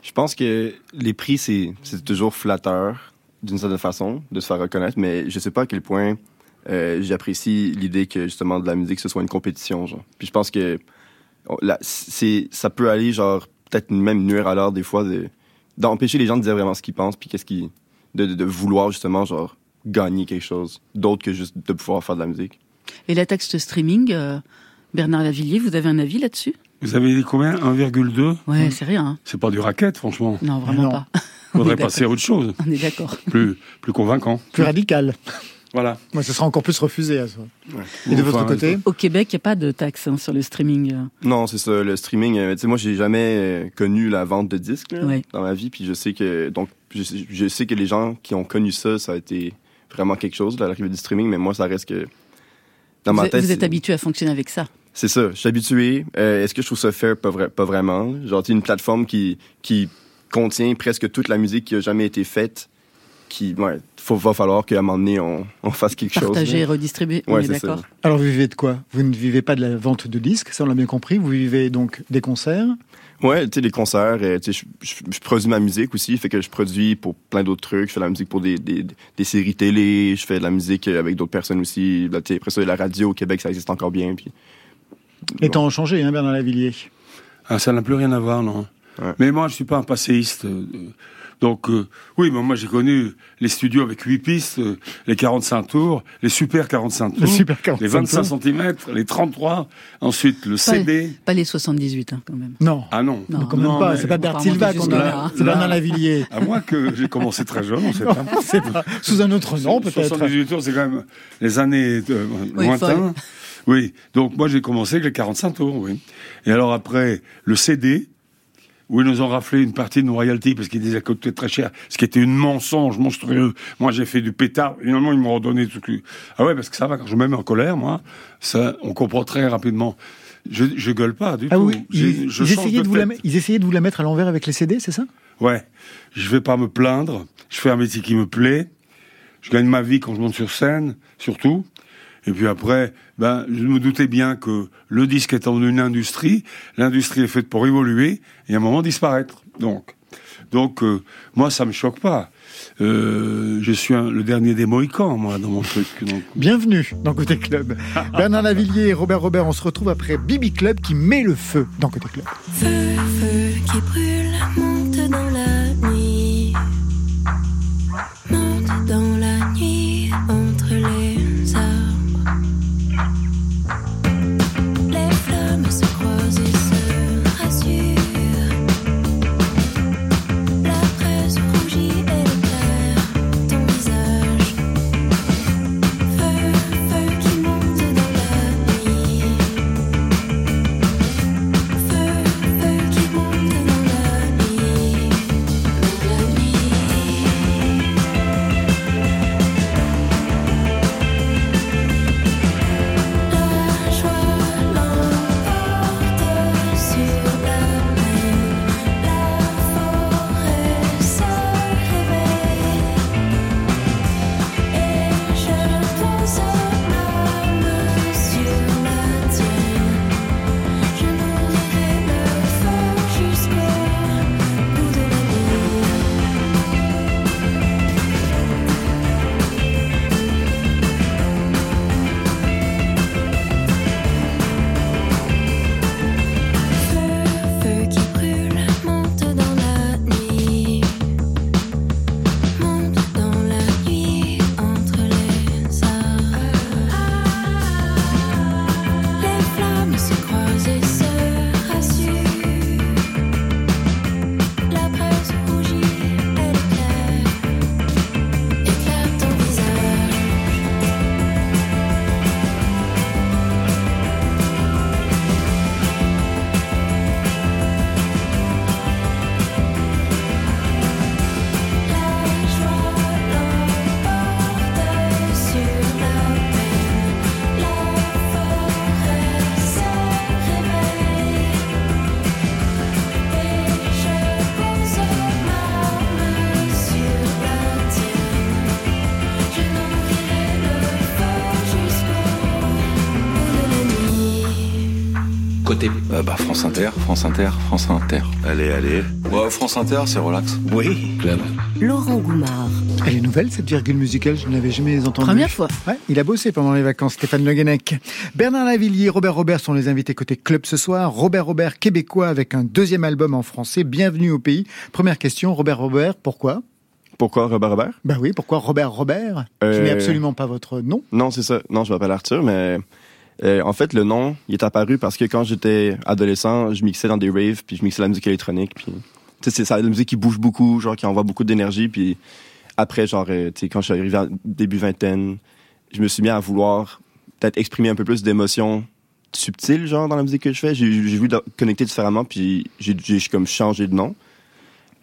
Je pense que les prix, c'est toujours flatteur d'une certaine façon de se faire reconnaître, mais je sais pas à quel point euh, j'apprécie l'idée que justement de la musique ce soit une compétition. Genre. Puis je pense que là, ça peut aller, genre, peut-être même nuire à l'heure des fois, de, d'empêcher les gens de dire vraiment ce qu'ils pensent, puis qu'est-ce qu'ils. De, de, vouloir justement, genre, gagner quelque chose, d'autre que juste de pouvoir faire de la musique. Et la taxe de streaming, euh, Bernard Lavillier, vous avez un avis là-dessus? Vous avez dit combien? 1,2 Ouais, c'est rien. Hein. C'est pas du racket, franchement. Non, vraiment pas. Il faudrait passer à autre chose. On est d'accord. Plus, plus convaincant. Plus radical. Voilà. Moi, ce sera encore plus refusé à ça. Ouais. Et de votre Enfin, côté Au Québec, il n'y a pas de taxe hein, sur le streaming. euh. Non, c'est ça, le streaming. euh, Tu sais, moi, j'ai jamais euh, connu la vente de disques là, Ouais. dans ma vie, puis je sais que donc je, sais- je sais que les gens qui ont connu ça, ça a été vraiment quelque chose, là, l'arrivée du streaming, mais moi, ça reste que dans ma Vous, tête. vous êtes habitué à fonctionner avec ça. C'est ça, je suis habitué. Euh, Est-ce que je trouve ça fair? Pas, vra- pas vraiment. Genre, tu sais, une plateforme qui, qui contient presque toute la musique qui a jamais été faite, qui, ouais, faut, va falloir qu'à un moment donné, on, on fasse quelque chose. Partager et redistribuer, on Ouais, est c'est ça. d'accord. Alors vous vivez de quoi? Vous ne vivez pas de la vente de disques, ça on l'a bien compris. Vous vivez donc des concerts? Ouais, tu sais, les concerts, euh, tu sais, je, je- je produis ma musique aussi, fait que je produis pour plein d'autres trucs. Je fais de la musique pour des, des, des séries télé, je fais de la musique avec d'autres personnes aussi. Là, tu sais, après ça, la radio au Québec, ça existe encore bien. Puis, Les temps ont changé, hein, Bernard Lavillier. Ah, ça n'a plus rien à voir, non. Ouais. Mais moi, je suis pas un passéiste. euh, donc, euh, oui, mais moi, j'ai connu les studios avec 8 pistes, euh, les 45 tours, les super 45 tours, Le super 45 les 25 tours. cm, les 33, ensuite le Pas, CD. pas les 78 hein, quand même. Non. Ah non. Non. Quand même Non, pas, c'est pas Bert va Silva qu'on a, jusque-là, hein. c'est Bernard. Lavillier. À moins que j'ai commencé très jeune, on sait pas. C'est pas sous un autre nom peut-être. 78 tours, c'est quand même les années euh, Oui, lointains. Oui, donc moi j'ai commencé avec les 45 tours, oui. Et alors après, le CD, où ils nous ont raflé une partie de nos royalties parce qu'ils disaient que c'était très cher, ce qui était une mensonge monstrueux. Moi j'ai fait du pétard, finalement ils m'ont redonné tout. Ah ouais, parce que ça va, quand je me mets en colère, moi, ça, on comprend très rapidement. Je, je gueule pas du Ah tout. oui, ils, je ils essayaient de de vous la, ils essayaient de vous la mettre à l'envers avec les CD, c'est ça? Ouais, je vais pas me plaindre. Je fais un métier qui me plaît. Je gagne ma vie quand je monte sur scène, surtout. Et puis après, ben, je me doutais bien que le disque étant une industrie, l'industrie est faite pour évoluer et à un moment disparaître. Donc, donc euh, moi, ça me choque pas. Euh, je suis un- le dernier des Mohicans, moi, dans mon truc. Donc, Bienvenue dans Côté Club. Bernard Lavillier et Robert Robert, on se retrouve après Bibi Club qui met le feu dans Côté Club. Feu, feu qui brûle, monte Euh, bah, France Inter, France Inter, France Inter. Allez, allez. Ouais, France Inter, c'est relax. Oui. Club. Laurent Goumard. Elle est nouvelle cette virgule musicale, je ne l'avais jamais entendue. Première fois. Ouais, il a bossé pendant les vacances, Stéphane Le Guenec. Bernard Lavillier, Robert Robert sont les invités côté club ce soir. Robert Robert, québécois, avec un deuxième album en français. Bienvenue au pays. Première question, Robert Robert, pourquoi? Pourquoi Robert Robert? Bah oui, pourquoi Robert Robert? Qui Euh, n'est absolument pas votre nom. Non, c'est ça. Non, je m'appelle Arthur, mais euh, en fait, le nom, il est apparu parce que quand j'étais adolescent, je mixais dans des raves, puis je mixais la musique électronique, puis tu sais, c'est la musique qui bouge beaucoup, genre qui envoie beaucoup d'énergie, puis après, genre, euh, quand je suis arrivé à début vingtaine, je me suis mis à vouloir peut-être exprimer un peu plus d'émotions subtiles, genre, dans la musique que je fais. J'ai voulu connecter différemment, puis j'ai comme changé de nom.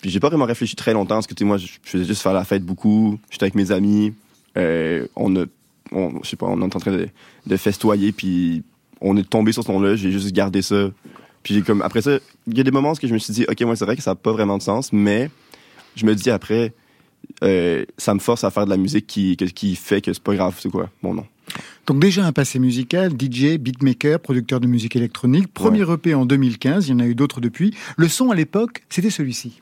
Puis j'ai pas vraiment réfléchi très longtemps, parce que moi, je faisais juste faire la fête beaucoup, j'étais avec mes amis, euh, on a, on, je sais pas, on est en train de, de festoyer, puis on est tombé sur ce nom-là, j'ai juste gardé ça. Puis j'ai comme, après ça, il y a des moments où je me suis dit, ok, moi, c'est vrai que ça n'a pas vraiment de sens, mais je me dis après, euh, ça me force à faire de la musique qui, qui fait que c'est pas grave, c'est quoi, mon nom. Donc déjà un passé musical, DJ, beatmaker, producteur de musique électronique, premier EP en 2015, il y en a eu d'autres depuis. Le son à l'époque, c'était celui-ci.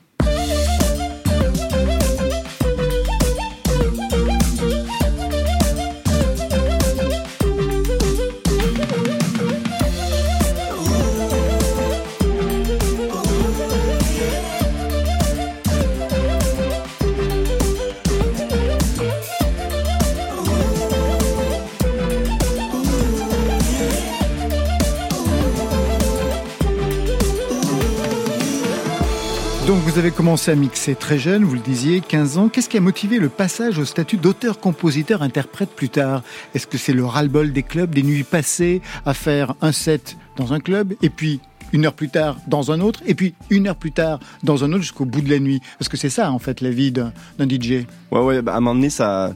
Vous avez commencé à mixer très jeune, vous le disiez, 15 ans. Qu'est-ce qui a motivé le passage au statut d'auteur-compositeur-interprète plus tard? Est-ce que c'est le ras-le-bol des clubs, des nuits passées à faire un set dans un club et puis une heure plus tard dans un autre et puis une heure plus tard dans un autre jusqu'au bout de la nuit? Parce que c'est ça en fait la vie d'un DJ. Ouais, ouais, ben, à un moment donné, ça,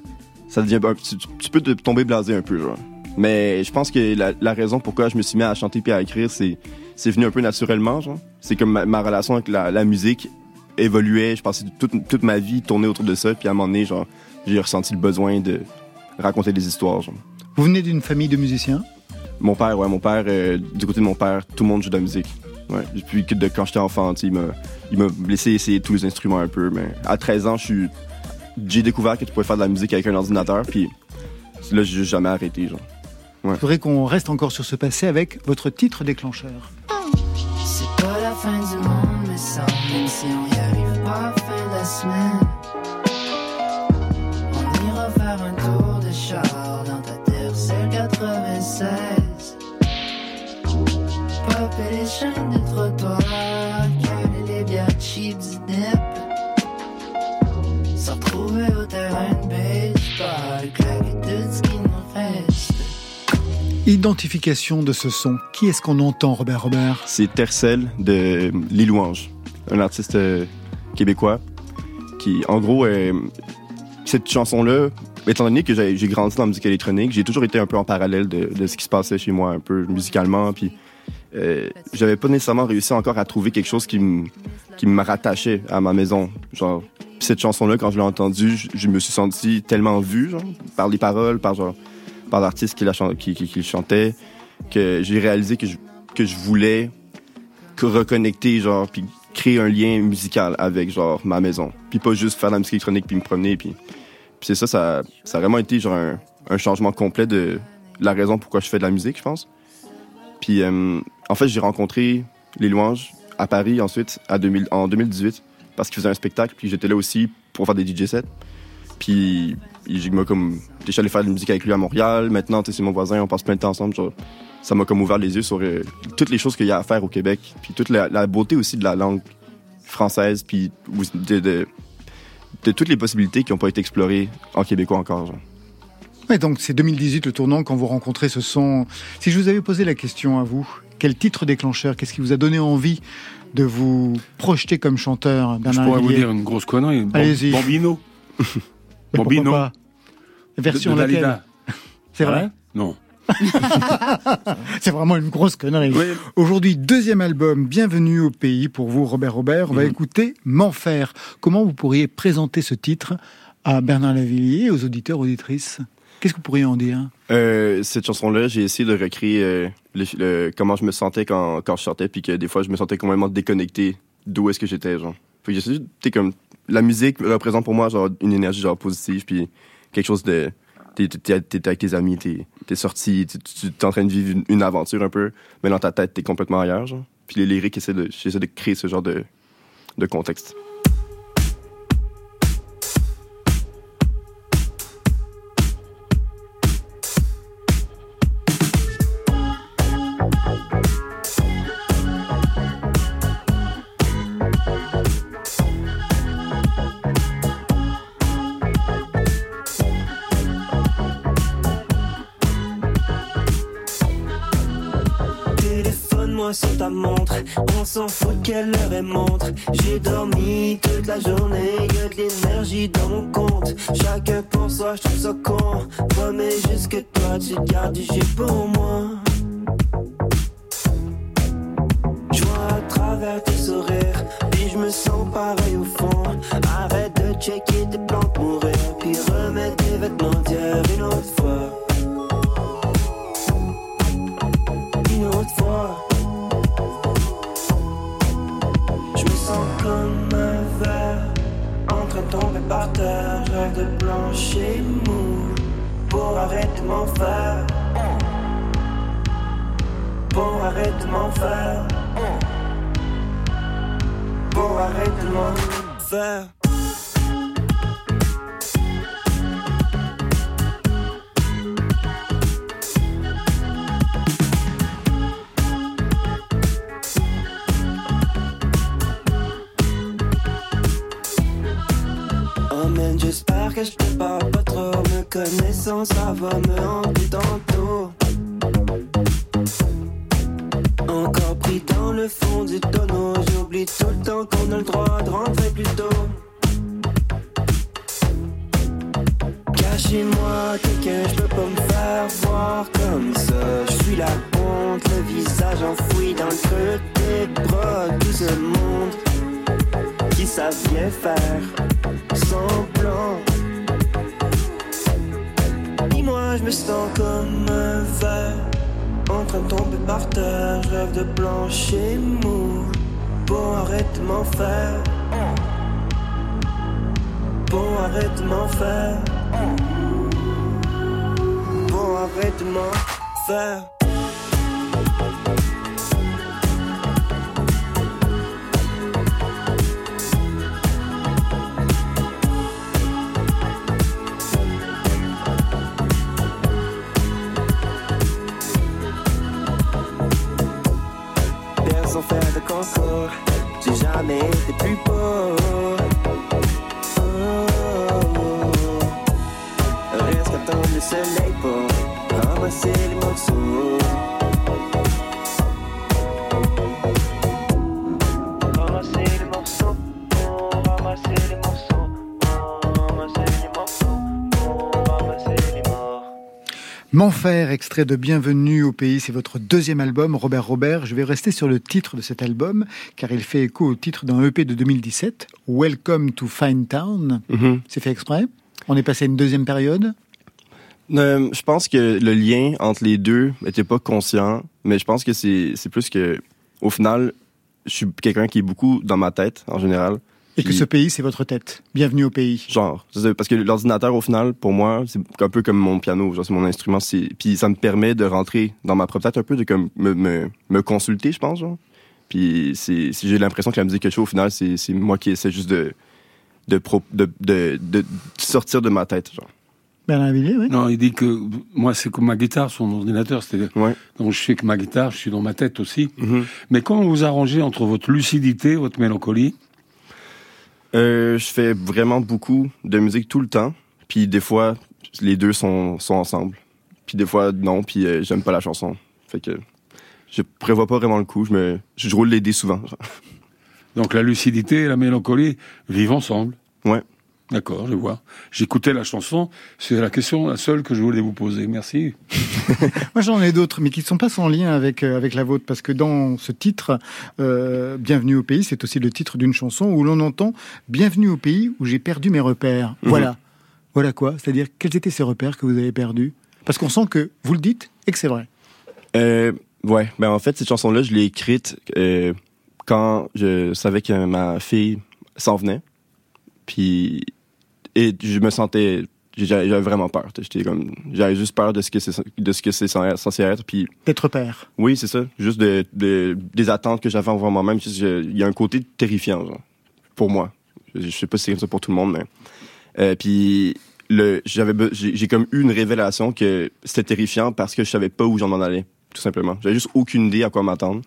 ça devient. Tu, tu peux te tomber blasé un peu, genre. Mais je pense que la, la raison pourquoi je me suis mis à chanter puis à écrire, c'est, c'est venu un peu naturellement, genre. C'est comme ma, relation avec la musique évoluait. Je passais toute, toute ma vie tourner autour de ça. Puis à un moment donné, genre, j'ai ressenti le besoin de raconter des histoires, genre. Vous venez d'une famille de musiciens? Mon père, ouais, mon père, euh, du côté de mon père, tout le monde joue de la musique. Ouais, depuis que de quand j'étais enfant, il m'a, il m'a laissé essayer tous les instruments un peu. Mais à 13 ans, je suis, j'ai découvert que tu pouvais faire de la musique avec un ordinateur, puis là, j'ai juste jamais arrêté, genre. Ouais. Je voudrais qu'on reste encore sur ce passé avec votre titre déclencheur. C'est pas la fin du monde, mais ça, même si on la fin de la semaine. On ira faire un tour de char dans ta terre, c'est 96. Popper les chaînes de trottoir, caler les bières cheap du dip. Se retrouver au terrain de baseball, claquer tout ce qui nous reste. Identification de ce son. Qui est-ce qu'on entend, Robert Robert? C'est Tercel de Les Louanges, un artiste euh, québécois qui, en gros, euh, cette chanson-là, étant donné que j'ai grandi dans la musique électronique, j'ai toujours été un peu en parallèle de, ce qui se passait chez moi, un peu musicalement, puis euh, j'avais pas nécessairement réussi encore à trouver quelque chose qui me rattachait à ma maison. Genre, cette chanson-là, quand je l'ai entendue, je, me suis senti tellement vu, genre, par les paroles, par par l'artiste qui, la chan- qui, qui, qui le chantait, que j'ai réalisé que je, que je voulais que reconnecter, genre, puis créer un lien musical avec, genre, ma maison. Puis pas juste faire de la musique électronique puis me promener, puis... Puis c'est ça, ça, ça a vraiment été, genre, un, changement complet de la raison pourquoi je fais de la musique, je pense. Puis, euh, en fait, j'ai rencontré les louanges à Paris ensuite, à 2000, en 2018, parce qu'ils faisaient un spectacle, puis j'étais là aussi pour faire des DJ sets. Puis, il m'a comme. Je suis allé faire de la musique avec lui à Montréal. Maintenant, tu sais, c'est mon voisin, on passe plein de temps ensemble. genre, ça m'a comme ouvert les yeux sur euh, toutes les choses qu'il y a à faire au Québec, puis toute la, la beauté aussi de la langue française, puis de, de, de toutes les possibilités qui n'ont pas été explorées en québécois encore. Genre. Donc c'est 2018 le tournant quand vous rencontrez ce son. Si je vous avais posé la question à vous, quel titre déclencheur, qu'est-ce qui vous a donné envie de vous projeter comme chanteur Je Bernard pourrais vous dire une grosse connerie. Allez-y. Bambino. Bambino. Version de, de laquelle. C'est vrai Non. C'est vraiment une grosse connerie. Oui. Aujourd'hui, deuxième album, Bienvenue au pays pour vous, Robert Robert. On va Mhm. écouter M'enfer. Comment vous pourriez présenter ce titre à Bernard Lavillier et aux auditeurs, auditrices? Qu'est-ce que vous pourriez en dire? Euh, cette chanson-là, j'ai essayé de recréer euh, le- le- comment je me sentais quand, quand je sortais, puis que des fois, je me sentais complètement déconnecté d'où est-ce que j'étais, genre. Comme, la musique représente pour moi, genre, une énergie, genre, positive, puis quelque chose de, t'es, avec tes amis, t'es, t'es sorti, t'es, en train de vivre une, aventure un peu, mais dans ta tête, t'es complètement ailleurs, genre. Puis les lyriques essaient de, de créer ce genre de contexte. S'en fout quelle heure elle montre. J'ai dormi toute la journée, y'a de l'énergie dans mon compte. Chacun pour soi, je trouve ça con. Promets juste que toi tu gardes du jus pour moi. Je vois à travers tes sourires, puis je me sens pareil au fond. Arrête de checker tes plantes mourir, puis remettre tes vêtements d'hier une autre fois. Par terre. De plancher mou pour arrêter de m'en faire. Pour arrêter de m'en faire. Pour arrêter de m'en faire. J'espère que je te parle pas trop. Me connaissant, ça va me hanter tantôt. Encore pris dans le fond du tonneau. J'oublie tout le temps qu'on a le droit de rentrer plus tôt. Cachez-moi quelqu'un, je peux pas me faire voir comme ça. Je suis la honte, le visage enfoui dans le creux des bras. Tout ce monde qui savent faire Dis-moi, je me sens comme un verre en train de tomber par terre. Je rêve de plancher mou pour arrêter de m'en faire. Pour arrêter de m'en faire. Pour arrêter de m'en faire. J'ai jamais été plus beau. Oh, Reste attendre le soleil pour ramasser les morceaux. M'enfer, extrait de Bienvenue au pays, c'est votre deuxième album, Robert Robert. Je vais rester sur le titre de cet album, car il fait écho au titre d'un EP de 2017, Welcome to Fine Town. Mhm. C'est fait exprès? On est passé à une deuxième période? Euh, je pense que le lien entre les deux n'était pas conscient, mais je pense que c'est c'est plus que, au final, je suis quelqu'un qui est beaucoup dans ma tête, en général. Et que ce pays, c'est votre tête. Bienvenue au pays. Genre, parce que l'ordinateur, au final, pour moi, c'est un peu comme mon piano, genre c'est mon instrument, puis ça me permet de rentrer dans ma propre tête un peu, de comme me, me, me consulter, je pense, genre. Puis si j'ai l'impression que la musique que je fais, au final, c'est c'est moi qui essaie juste de de, pro- de, de, de sortir de ma tête, genre. Bernard Villiers, oui. Non, il dit que moi, c'est comme ma guitare, son ordinateur. C'est-à-dire, donc je sais que ma guitare, je suis dans ma tête aussi. Mm-hmm. Mais comment vous arrangez entre votre lucidité, votre mélancolie Euh, je fais vraiment beaucoup de musique tout le temps. Puis des fois, les deux sont, sont ensemble. Puis des fois, non. Puis euh, j'aime pas la chanson. Fait que je prévois pas vraiment le coup. Je me, je roule les dés souvent. genre. Donc la lucidité et la mélancolie vivent ensemble. Ouais. D'accord, je vois. J'écoutais la chanson, c'est la question la seule que je voulais vous poser. Merci. Moi, j'en ai d'autres, mais qui ne sont pas sans lien avec, euh, avec la vôtre, parce que dans ce titre, euh, Bienvenue au pays, c'est aussi le titre d'une chanson où l'on entend Bienvenue au pays où j'ai perdu mes repères. Mhm. Voilà. Voilà quoi C'est-à-dire, quels étaient ces repères que vous avez perdus? Parce qu'on sent que vous le dites et que c'est vrai. Euh, ouais, ben en fait, cette chanson-là, je l'ai écrite euh, quand je savais que ma fille s'en venait. Puis, et je me sentais, j'avais vraiment peur. J'étais comme, j'avais juste peur de ce que c'est, de ce que c'est censé être. Puis, D'être père. oui, c'est ça. Juste de, de- des attentes que j'avais envers moi-même. Il y a un côté terrifiant, genre, pour moi. Je, je sais pas si c'est comme ça pour tout le monde, mais. Euh, puis, le, j'avais, j'ai, comme eu une révélation que c'était terrifiant parce que je savais pas où j'en allais, tout simplement. J'avais juste aucune idée à quoi m'attendre.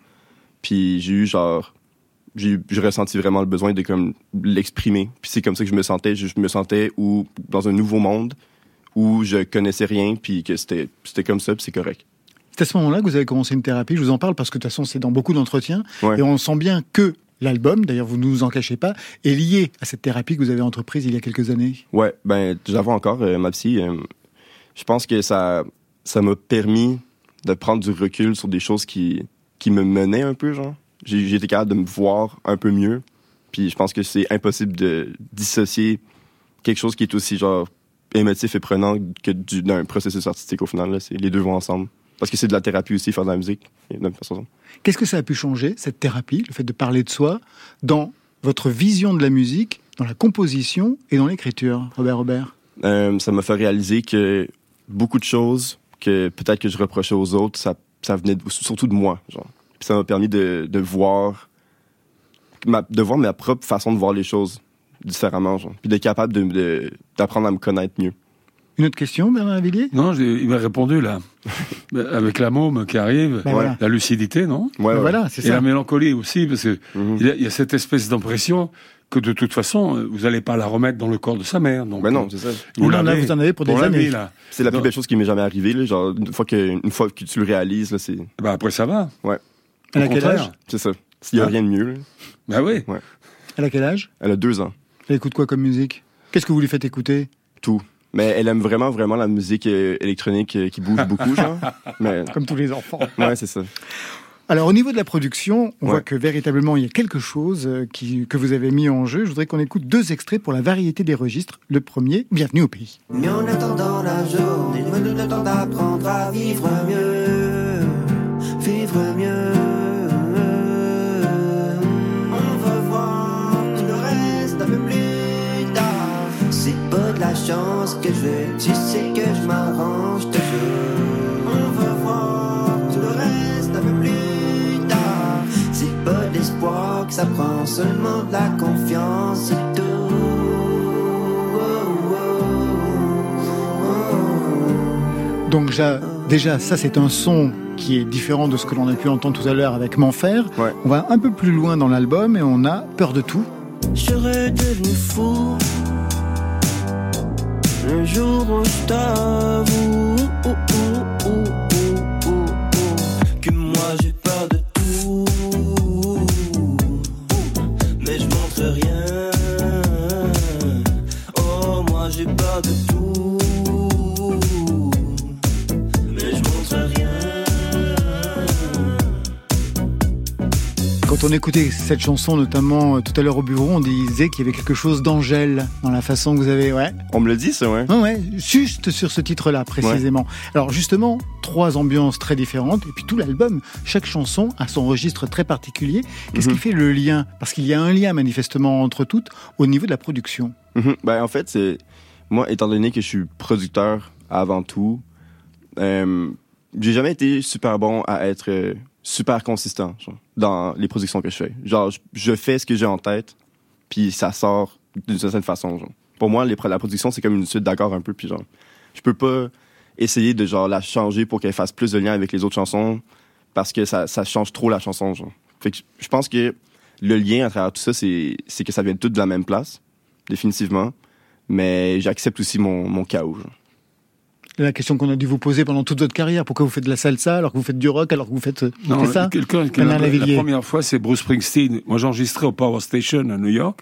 Puis j'ai eu genre, j'ai, ressenti vraiment le besoin de comme l'exprimer. Puis c'est comme ça que je me sentais. Je, je me sentais où dans un nouveau monde où je connaissais rien, puis que c'était, c'était comme ça, puis c'est correct. C'est à ce moment-là que vous avez commencé une thérapie. Je vous en parle parce que de toute façon, c'est dans beaucoup d'entretiens. Ouais. Et on sent bien que l'album, d'ailleurs, vous ne nous en cachez pas, est lié à cette thérapie que vous avez entreprise il y a quelques années. Ouais, ben j'avoue encore, euh, ma psy, euh, je pense que ça ça m'a permis de prendre du recul sur des choses qui, qui me menaient un peu, genre. J'ai été capable de me voir un peu mieux. Puis je pense que c'est impossible de dissocier quelque chose qui est aussi genre émotif et prenant que du- d'un processus artistique au final. Là, c'est, les deux vont ensemble. Parce que c'est de la thérapie aussi, faire de la musique. Qu'est-ce que ça a pu changer, cette thérapie, le fait de parler de soi, dans votre vision de la musique, dans la composition et dans l'écriture, Robert Robert? Euh, ça m'a fait réaliser que beaucoup de choses que peut-être que je reprochais aux autres, ça, ça venait surtout de moi. Genre. Puis ça m'a permis de, de voir ma, de voir ma propre façon de voir les choses différemment. Genre. Puis d'être capable de- de- d'apprendre à me connaître mieux. Une autre question, Bernard Lavillier Non, j'ai- il m'a répondu là. Ben, Avec la môme qui arrive, Ben voilà. la lucidité, non? Ouais, Ben ouais. Voilà, c'est Et la mélancolie aussi, parce que Mhm. il y, a- il y a cette espèce d'impression que de toute façon, vous n'allez pas la remettre dans le corps de sa mère. Donc, Ben non, euh, c'est ça. vous avez, vous en avez pour des années. là. C'est la plus belle chose qui m'est jamais arrivée. Là. Genre, une fois que, une fois que tu le réalises, là, c'est, Ben après, ça va. Elle a quel âge? C'est ça. S'il y a Ah. rien de mieux, là. Ben oui. Elle a quel âge? Elle a deux ans. Elle écoute quoi comme musique? Qu'est-ce que vous lui faites écouter? Tout. Mais elle aime vraiment, vraiment la musique euh, électronique euh, qui bouge beaucoup, genre. Mais, Comme tous les enfants. ouais, c'est ça. Alors au niveau de la production, on Ouais. voit que véritablement il y a quelque chose euh, qui, que vous avez mis en jeu. Je voudrais qu'on écoute deux extraits pour la variété des registres. Le premier, Bienvenue au pays. Mais en attendant la journée, nous nous le temps d'apprendre à vivre mieux, vivre mieux. Chance que je veux, tu sais que je m'arrange toujours. On va voir tout le reste un peu plus tard. C'est pas de l'espoir que ça prend, seulement de la confiance, tout. Donc déjà, ça c'est un son qui est différent de ce que l'on a pu entendre tout à l'heure avec M'enfer. Ouais. On va un peu plus loin dans l'album et on a Peur de tout. Je devenu fou Le jour où je Quand on écoutait cette chanson, notamment euh, tout à l'heure au bureau, on disait qu'il y avait quelque chose d'Angèle dans la façon que vous avez... Ouais, On me le dit, ça, ouais. Ouais, ouais, juste sur ce titre-là précisément. Alors justement, trois ambiances très différentes et puis tout l'album, chaque chanson a son registre très particulier. Qu'est-ce Mhm. qui fait le lien? Parce qu'il y a un lien manifestement entre toutes au niveau de la production. Mhm. Ben, en fait, c'est. Moi, étant donné que je suis producteur avant tout, euh, j'ai jamais été super bon à être euh, super consistant genre, dans les productions que je fais. Genre, je, fais ce que j'ai en tête, puis ça sort d'une certaine façon. Genre. Pour moi, la production, c'est comme une suite d'accords un peu, puis genre, je peux pas essayer de genre la changer pour qu'elle fasse plus de lien avec les autres chansons parce que ça, change trop la chanson. Genre. Fait que je pense que le lien à travers tout ça, c'est c'est que ça vient tout de la même place, définitivement. Mais j'accepte aussi mon, mon chaos. genre. La question qu'on a dû vous poser pendant toute votre carrière, pourquoi vous faites de la salsa alors que vous faites du rock, alors que vous faites... euh, Non, ça quelqu'un qui la, la première fois, c'est Bruce Springsteen. Moi, j'enregistrais au Power Station à New York,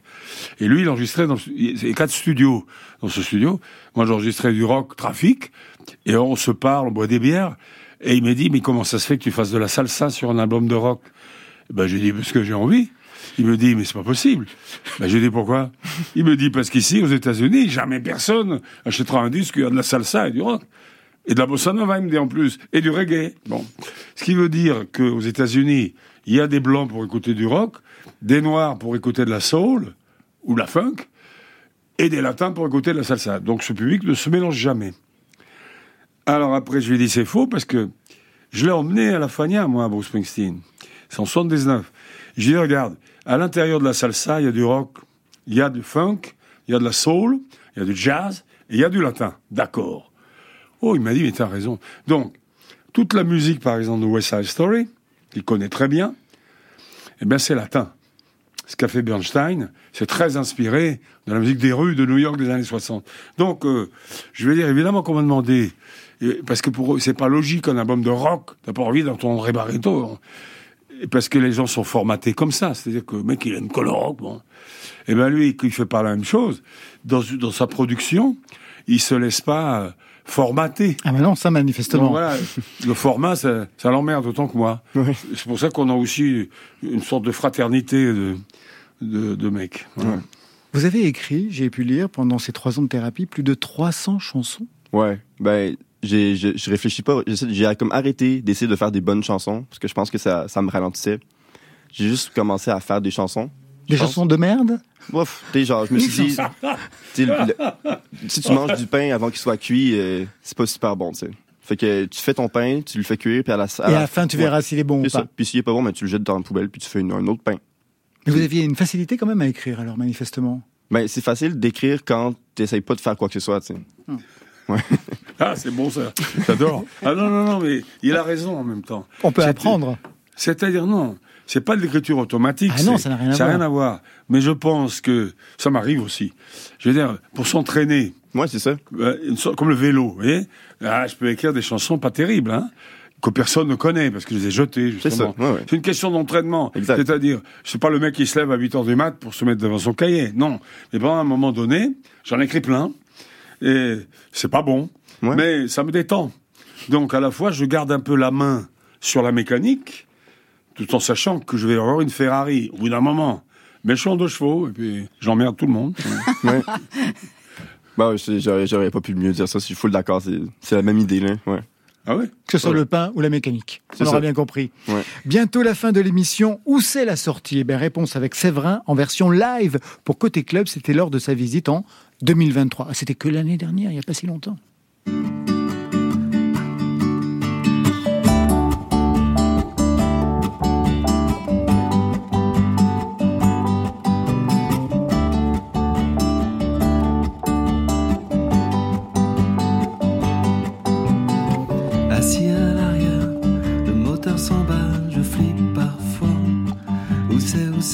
et lui, il enregistrait dans il y a quatre studios. Dans ce studio, moi, j'enregistrais du rock, trafic, et on se parle, on boit des bières, et il m'a dit, mais comment ça se fait que tu fasses de la salsa sur un album de rock? Ben, j'ai dit parce que j'ai envie. Il me dit, mais c'est pas possible. Ben, j'ai dit pourquoi? Il me dit parce qu'ici, aux États-Unis, jamais personne achètera un disque y a de la salsa et du rock. Et de la bossa nova, il me dit en plus. Et du reggae. Bon. Ce qui veut dire qu'aux États-Unis, il y a des blancs pour écouter du rock, des noirs pour écouter de la soul ou de la funk, et des latins pour écouter de la salsa. Donc ce public ne se mélange jamais. Alors après, je lui ai dit c'est faux parce que je l'ai emmené à la Fania, moi, à Bruce Springsteen. C'est en 79. Je lui ai dit, regarde, à l'intérieur de la salsa, il y a du rock, il y a du funk, il y a de la soul, il y a du jazz, et il y a du latin. D'accord. Oh, il m'a dit, mais t'as raison. Donc, toute la musique, par exemple, de West Side Story, qu'il connaît très bien, eh bien, c'est latin. Ce qu'a fait Bernstein, c'est très inspiré de la musique des rues de New York des années 60. Donc, euh, je vais dire, évidemment qu'on m'a demandé, parce que pour eux, c'est pas logique un album de rock, t'as pas envie d'entendre Barreto, et parce que les gens sont formatés comme ça, c'est-à-dire que le mec, il aime que le rock, bon. Et ben lui, il fait pas la même chose. Dans, dans sa production, il se laisse pas euh, formater. Ah ben non, ça manifestement. Donc voilà, le format, ça, ça l'emmerde autant que moi. C'est pour ça qu'on a aussi une sorte de fraternité de, de, de mecs. Voilà. Vous avez écrit, j'ai pu lire, pendant ces trois ans de thérapie, plus de 300 chansons. Ouais, ben, j'ai, je, je réfléchis pas. J'ai comme arrêté d'essayer de faire des bonnes chansons parce que je pense que ça, ça me ralentissait. J'ai juste commencé à faire des chansons. Des pense. chansons de merde? Ouf, sais, genre, je me suis dit, le- le- si tu manges du pain avant qu'il soit cuit, euh, c'est pas super bon, tu sais. Fait que tu fais ton pain, tu le fais cuire, puis à la, Et à la fin, tu verras s'il est bon ou C'est ça. pas. Puis s'il est pas bon, ben, tu le jettes dans la poubelle, puis tu fais une- un autre pain. Mais vous aviez une facilité quand même à écrire, alors, manifestement. Ben, c'est facile d'écrire quand t'essayes pas de faire quoi que ce soit, tu sais. Ah, c'est bon ça. J'adore. Ah non, non, non, mais il a raison en même temps. On peut C'est- apprendre. C'est-à-dire, non, c'est pas de l'écriture automatique. Ah non, c'est- ça n'a rien à ça voir. rien à voir. Mais je pense que ça m'arrive aussi. Je veux dire, pour s'entraîner. Ouais, c'est ça. comme le vélo, vous voyez. Ah, je peux écrire des chansons pas terribles, hein que personne ne connaît parce que je les ai jetées justement. ça, ouais, ouais. C'est une question d'entraînement. C'est-à-dire, c'est pas le mec qui se lève à 8 heures du mat pour se mettre devant son cahier. Non. Mais pendant un moment donné, j'en écris plein et c'est pas bon, mais ça me détend. Donc à la fois, je garde un peu la main sur la mécanique, tout en sachant que je vais avoir une Ferrari au bout d'un moment. Méchant de chevaux, et puis j'emmerde tout le monde. Ouais. Bah, j'aurais, j'aurais pas pu mieux dire ça. Je suis full d'accord. C'est, c'est la même idée, là. Ouais. Ah ouais? Que ce soit le pain ou la mécanique. C'est On aura ça. bien compris. Ouais. Bientôt la fin de l'émission. Où c'est la sortie? Eh bien, réponse avec Séverin en version live pour Côté Club. C'était lors de sa visite en 2023. Ah, C'était que l'année dernière, il n'y a pas si longtemps.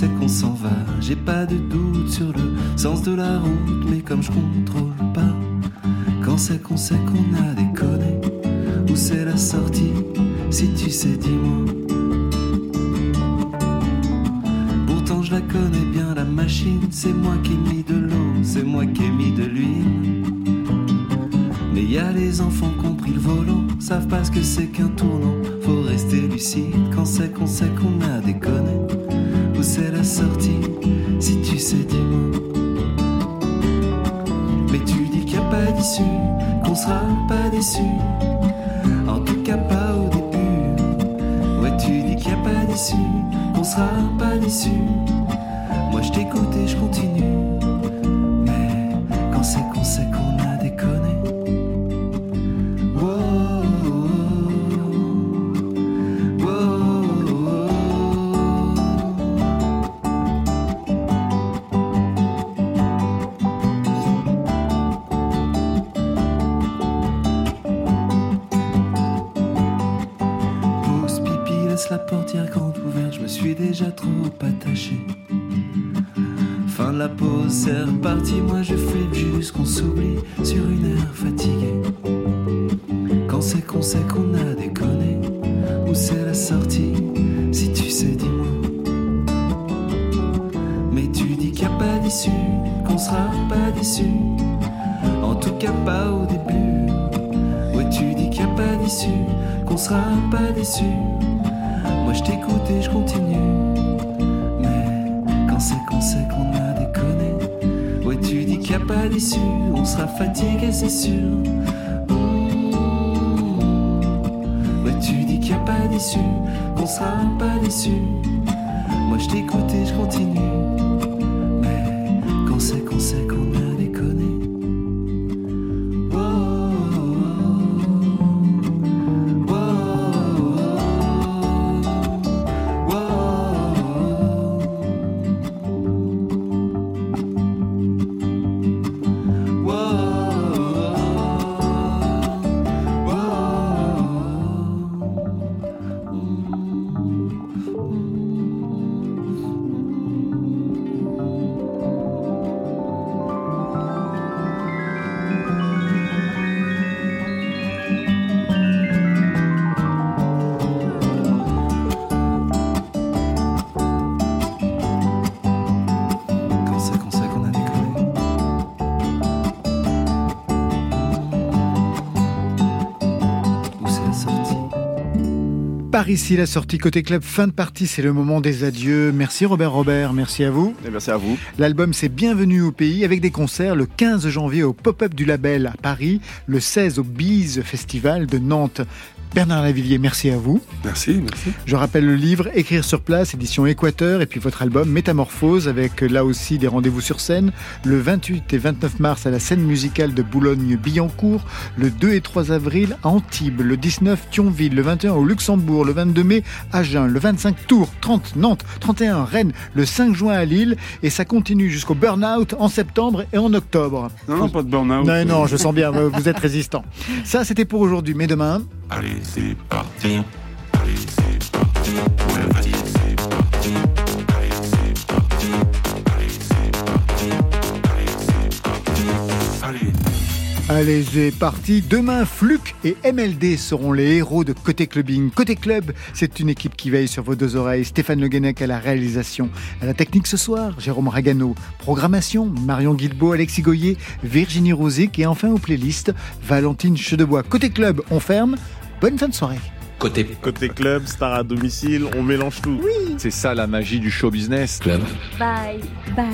Qu'on s'en va J'ai pas de doute sur le sens de la route, mais comme je contrôle pas, quand c'est qu'on sait qu'on a déconné, où c'est la sortie Si tu sais, dis-moi. Pourtant je la connais bien, la machine, c'est moi qui ai mis de l'eau, c'est moi qui ai mis de l'huile. Mais y a les enfants qui ont pris le volant, savent pas ce que c'est qu'un tournant. Faut rester lucide quand c'est qu'on sait qu'on a déconné. C'est la sortie Si tu sais, dis-moi. Mais tu dis qu'il n'y a pas d'issue, qu'on sera pas déçu. En tout cas, pas au début. Ouais, tu dis qu'il n'y a pas d'issue, qu'on sera pas déçu. Moi, je t'écoute et je continue. Mais quand c'est qu'on c'est reparti, moi je flippe jusqu'on s'oublie sur une aire fatiguée. Quand c'est qu'on sait qu'on a déconné, où c'est la sortie Si tu sais, dis-moi. Mais tu dis qu'il n'y a pas d'issue, qu'on sera pas déçu. En tout cas, pas au début. Ouais, tu dis qu'il n'y a pas d'issue, qu'on sera pas déçu. On sera fatigué, c'est sûr. Ouais, tu dis qu'il n'y a pas d'issue, qu'on sera pas déçu. Moi je t'écoute et je continue. Par ici, la sortie côté club, fin de partie, c'est le moment des adieux. Merci Robert Robert, merci à vous. Et merci à vous. L'album c'est Bienvenue au pays avec des concerts le 15 janvier au Pop-Up du Label à Paris, le 16 au Bise Festival de Nantes. Bernard Lavillier, merci à vous. Merci, merci. Je rappelle le livre Écrire sur place, édition Équateur, et puis votre album Métamorphose, avec là aussi des rendez-vous sur scène, le 28 et 29 mars à la scène musicale de Boulogne-Billancourt, le 2 et 3 avril à Antibes, le 19 Thionville, le 21 au Luxembourg, le 22 mai à Agen, le 25 Tours, 30 Nantes, 31 Rennes, le 5 juin à Lille, et ça continue jusqu'au Burnout en septembre et en octobre. Non, non, pas de burn-out. Non, non, je sens bien, vous êtes résistant. Ça, c'était pour aujourd'hui, mais demain... Allez, c'est parti. Allez, c'est parti. C'est parti. Allez, c'est parti. Allez, c'est parti. Allez, c'est parti. Allez. Allez, c'est parti. Demain, Fluc et MLD seront les héros de Côté Clubbing. Côté Club, c'est une équipe qui veille sur vos deux oreilles. Stéphane Le Guenec à la réalisation. À la technique ce soir, Jérôme Ragano. Programmation, Marion Guilbeault, Alexis Goyer, Virginie Rosic et enfin aux playlists, Valentine Chedebois. Côté Club, on ferme. Bonne fin de soirée. Côté, côté club, star à domicile, on mélange tout. C'est ça la magie du show business. Club. Bye. Bye.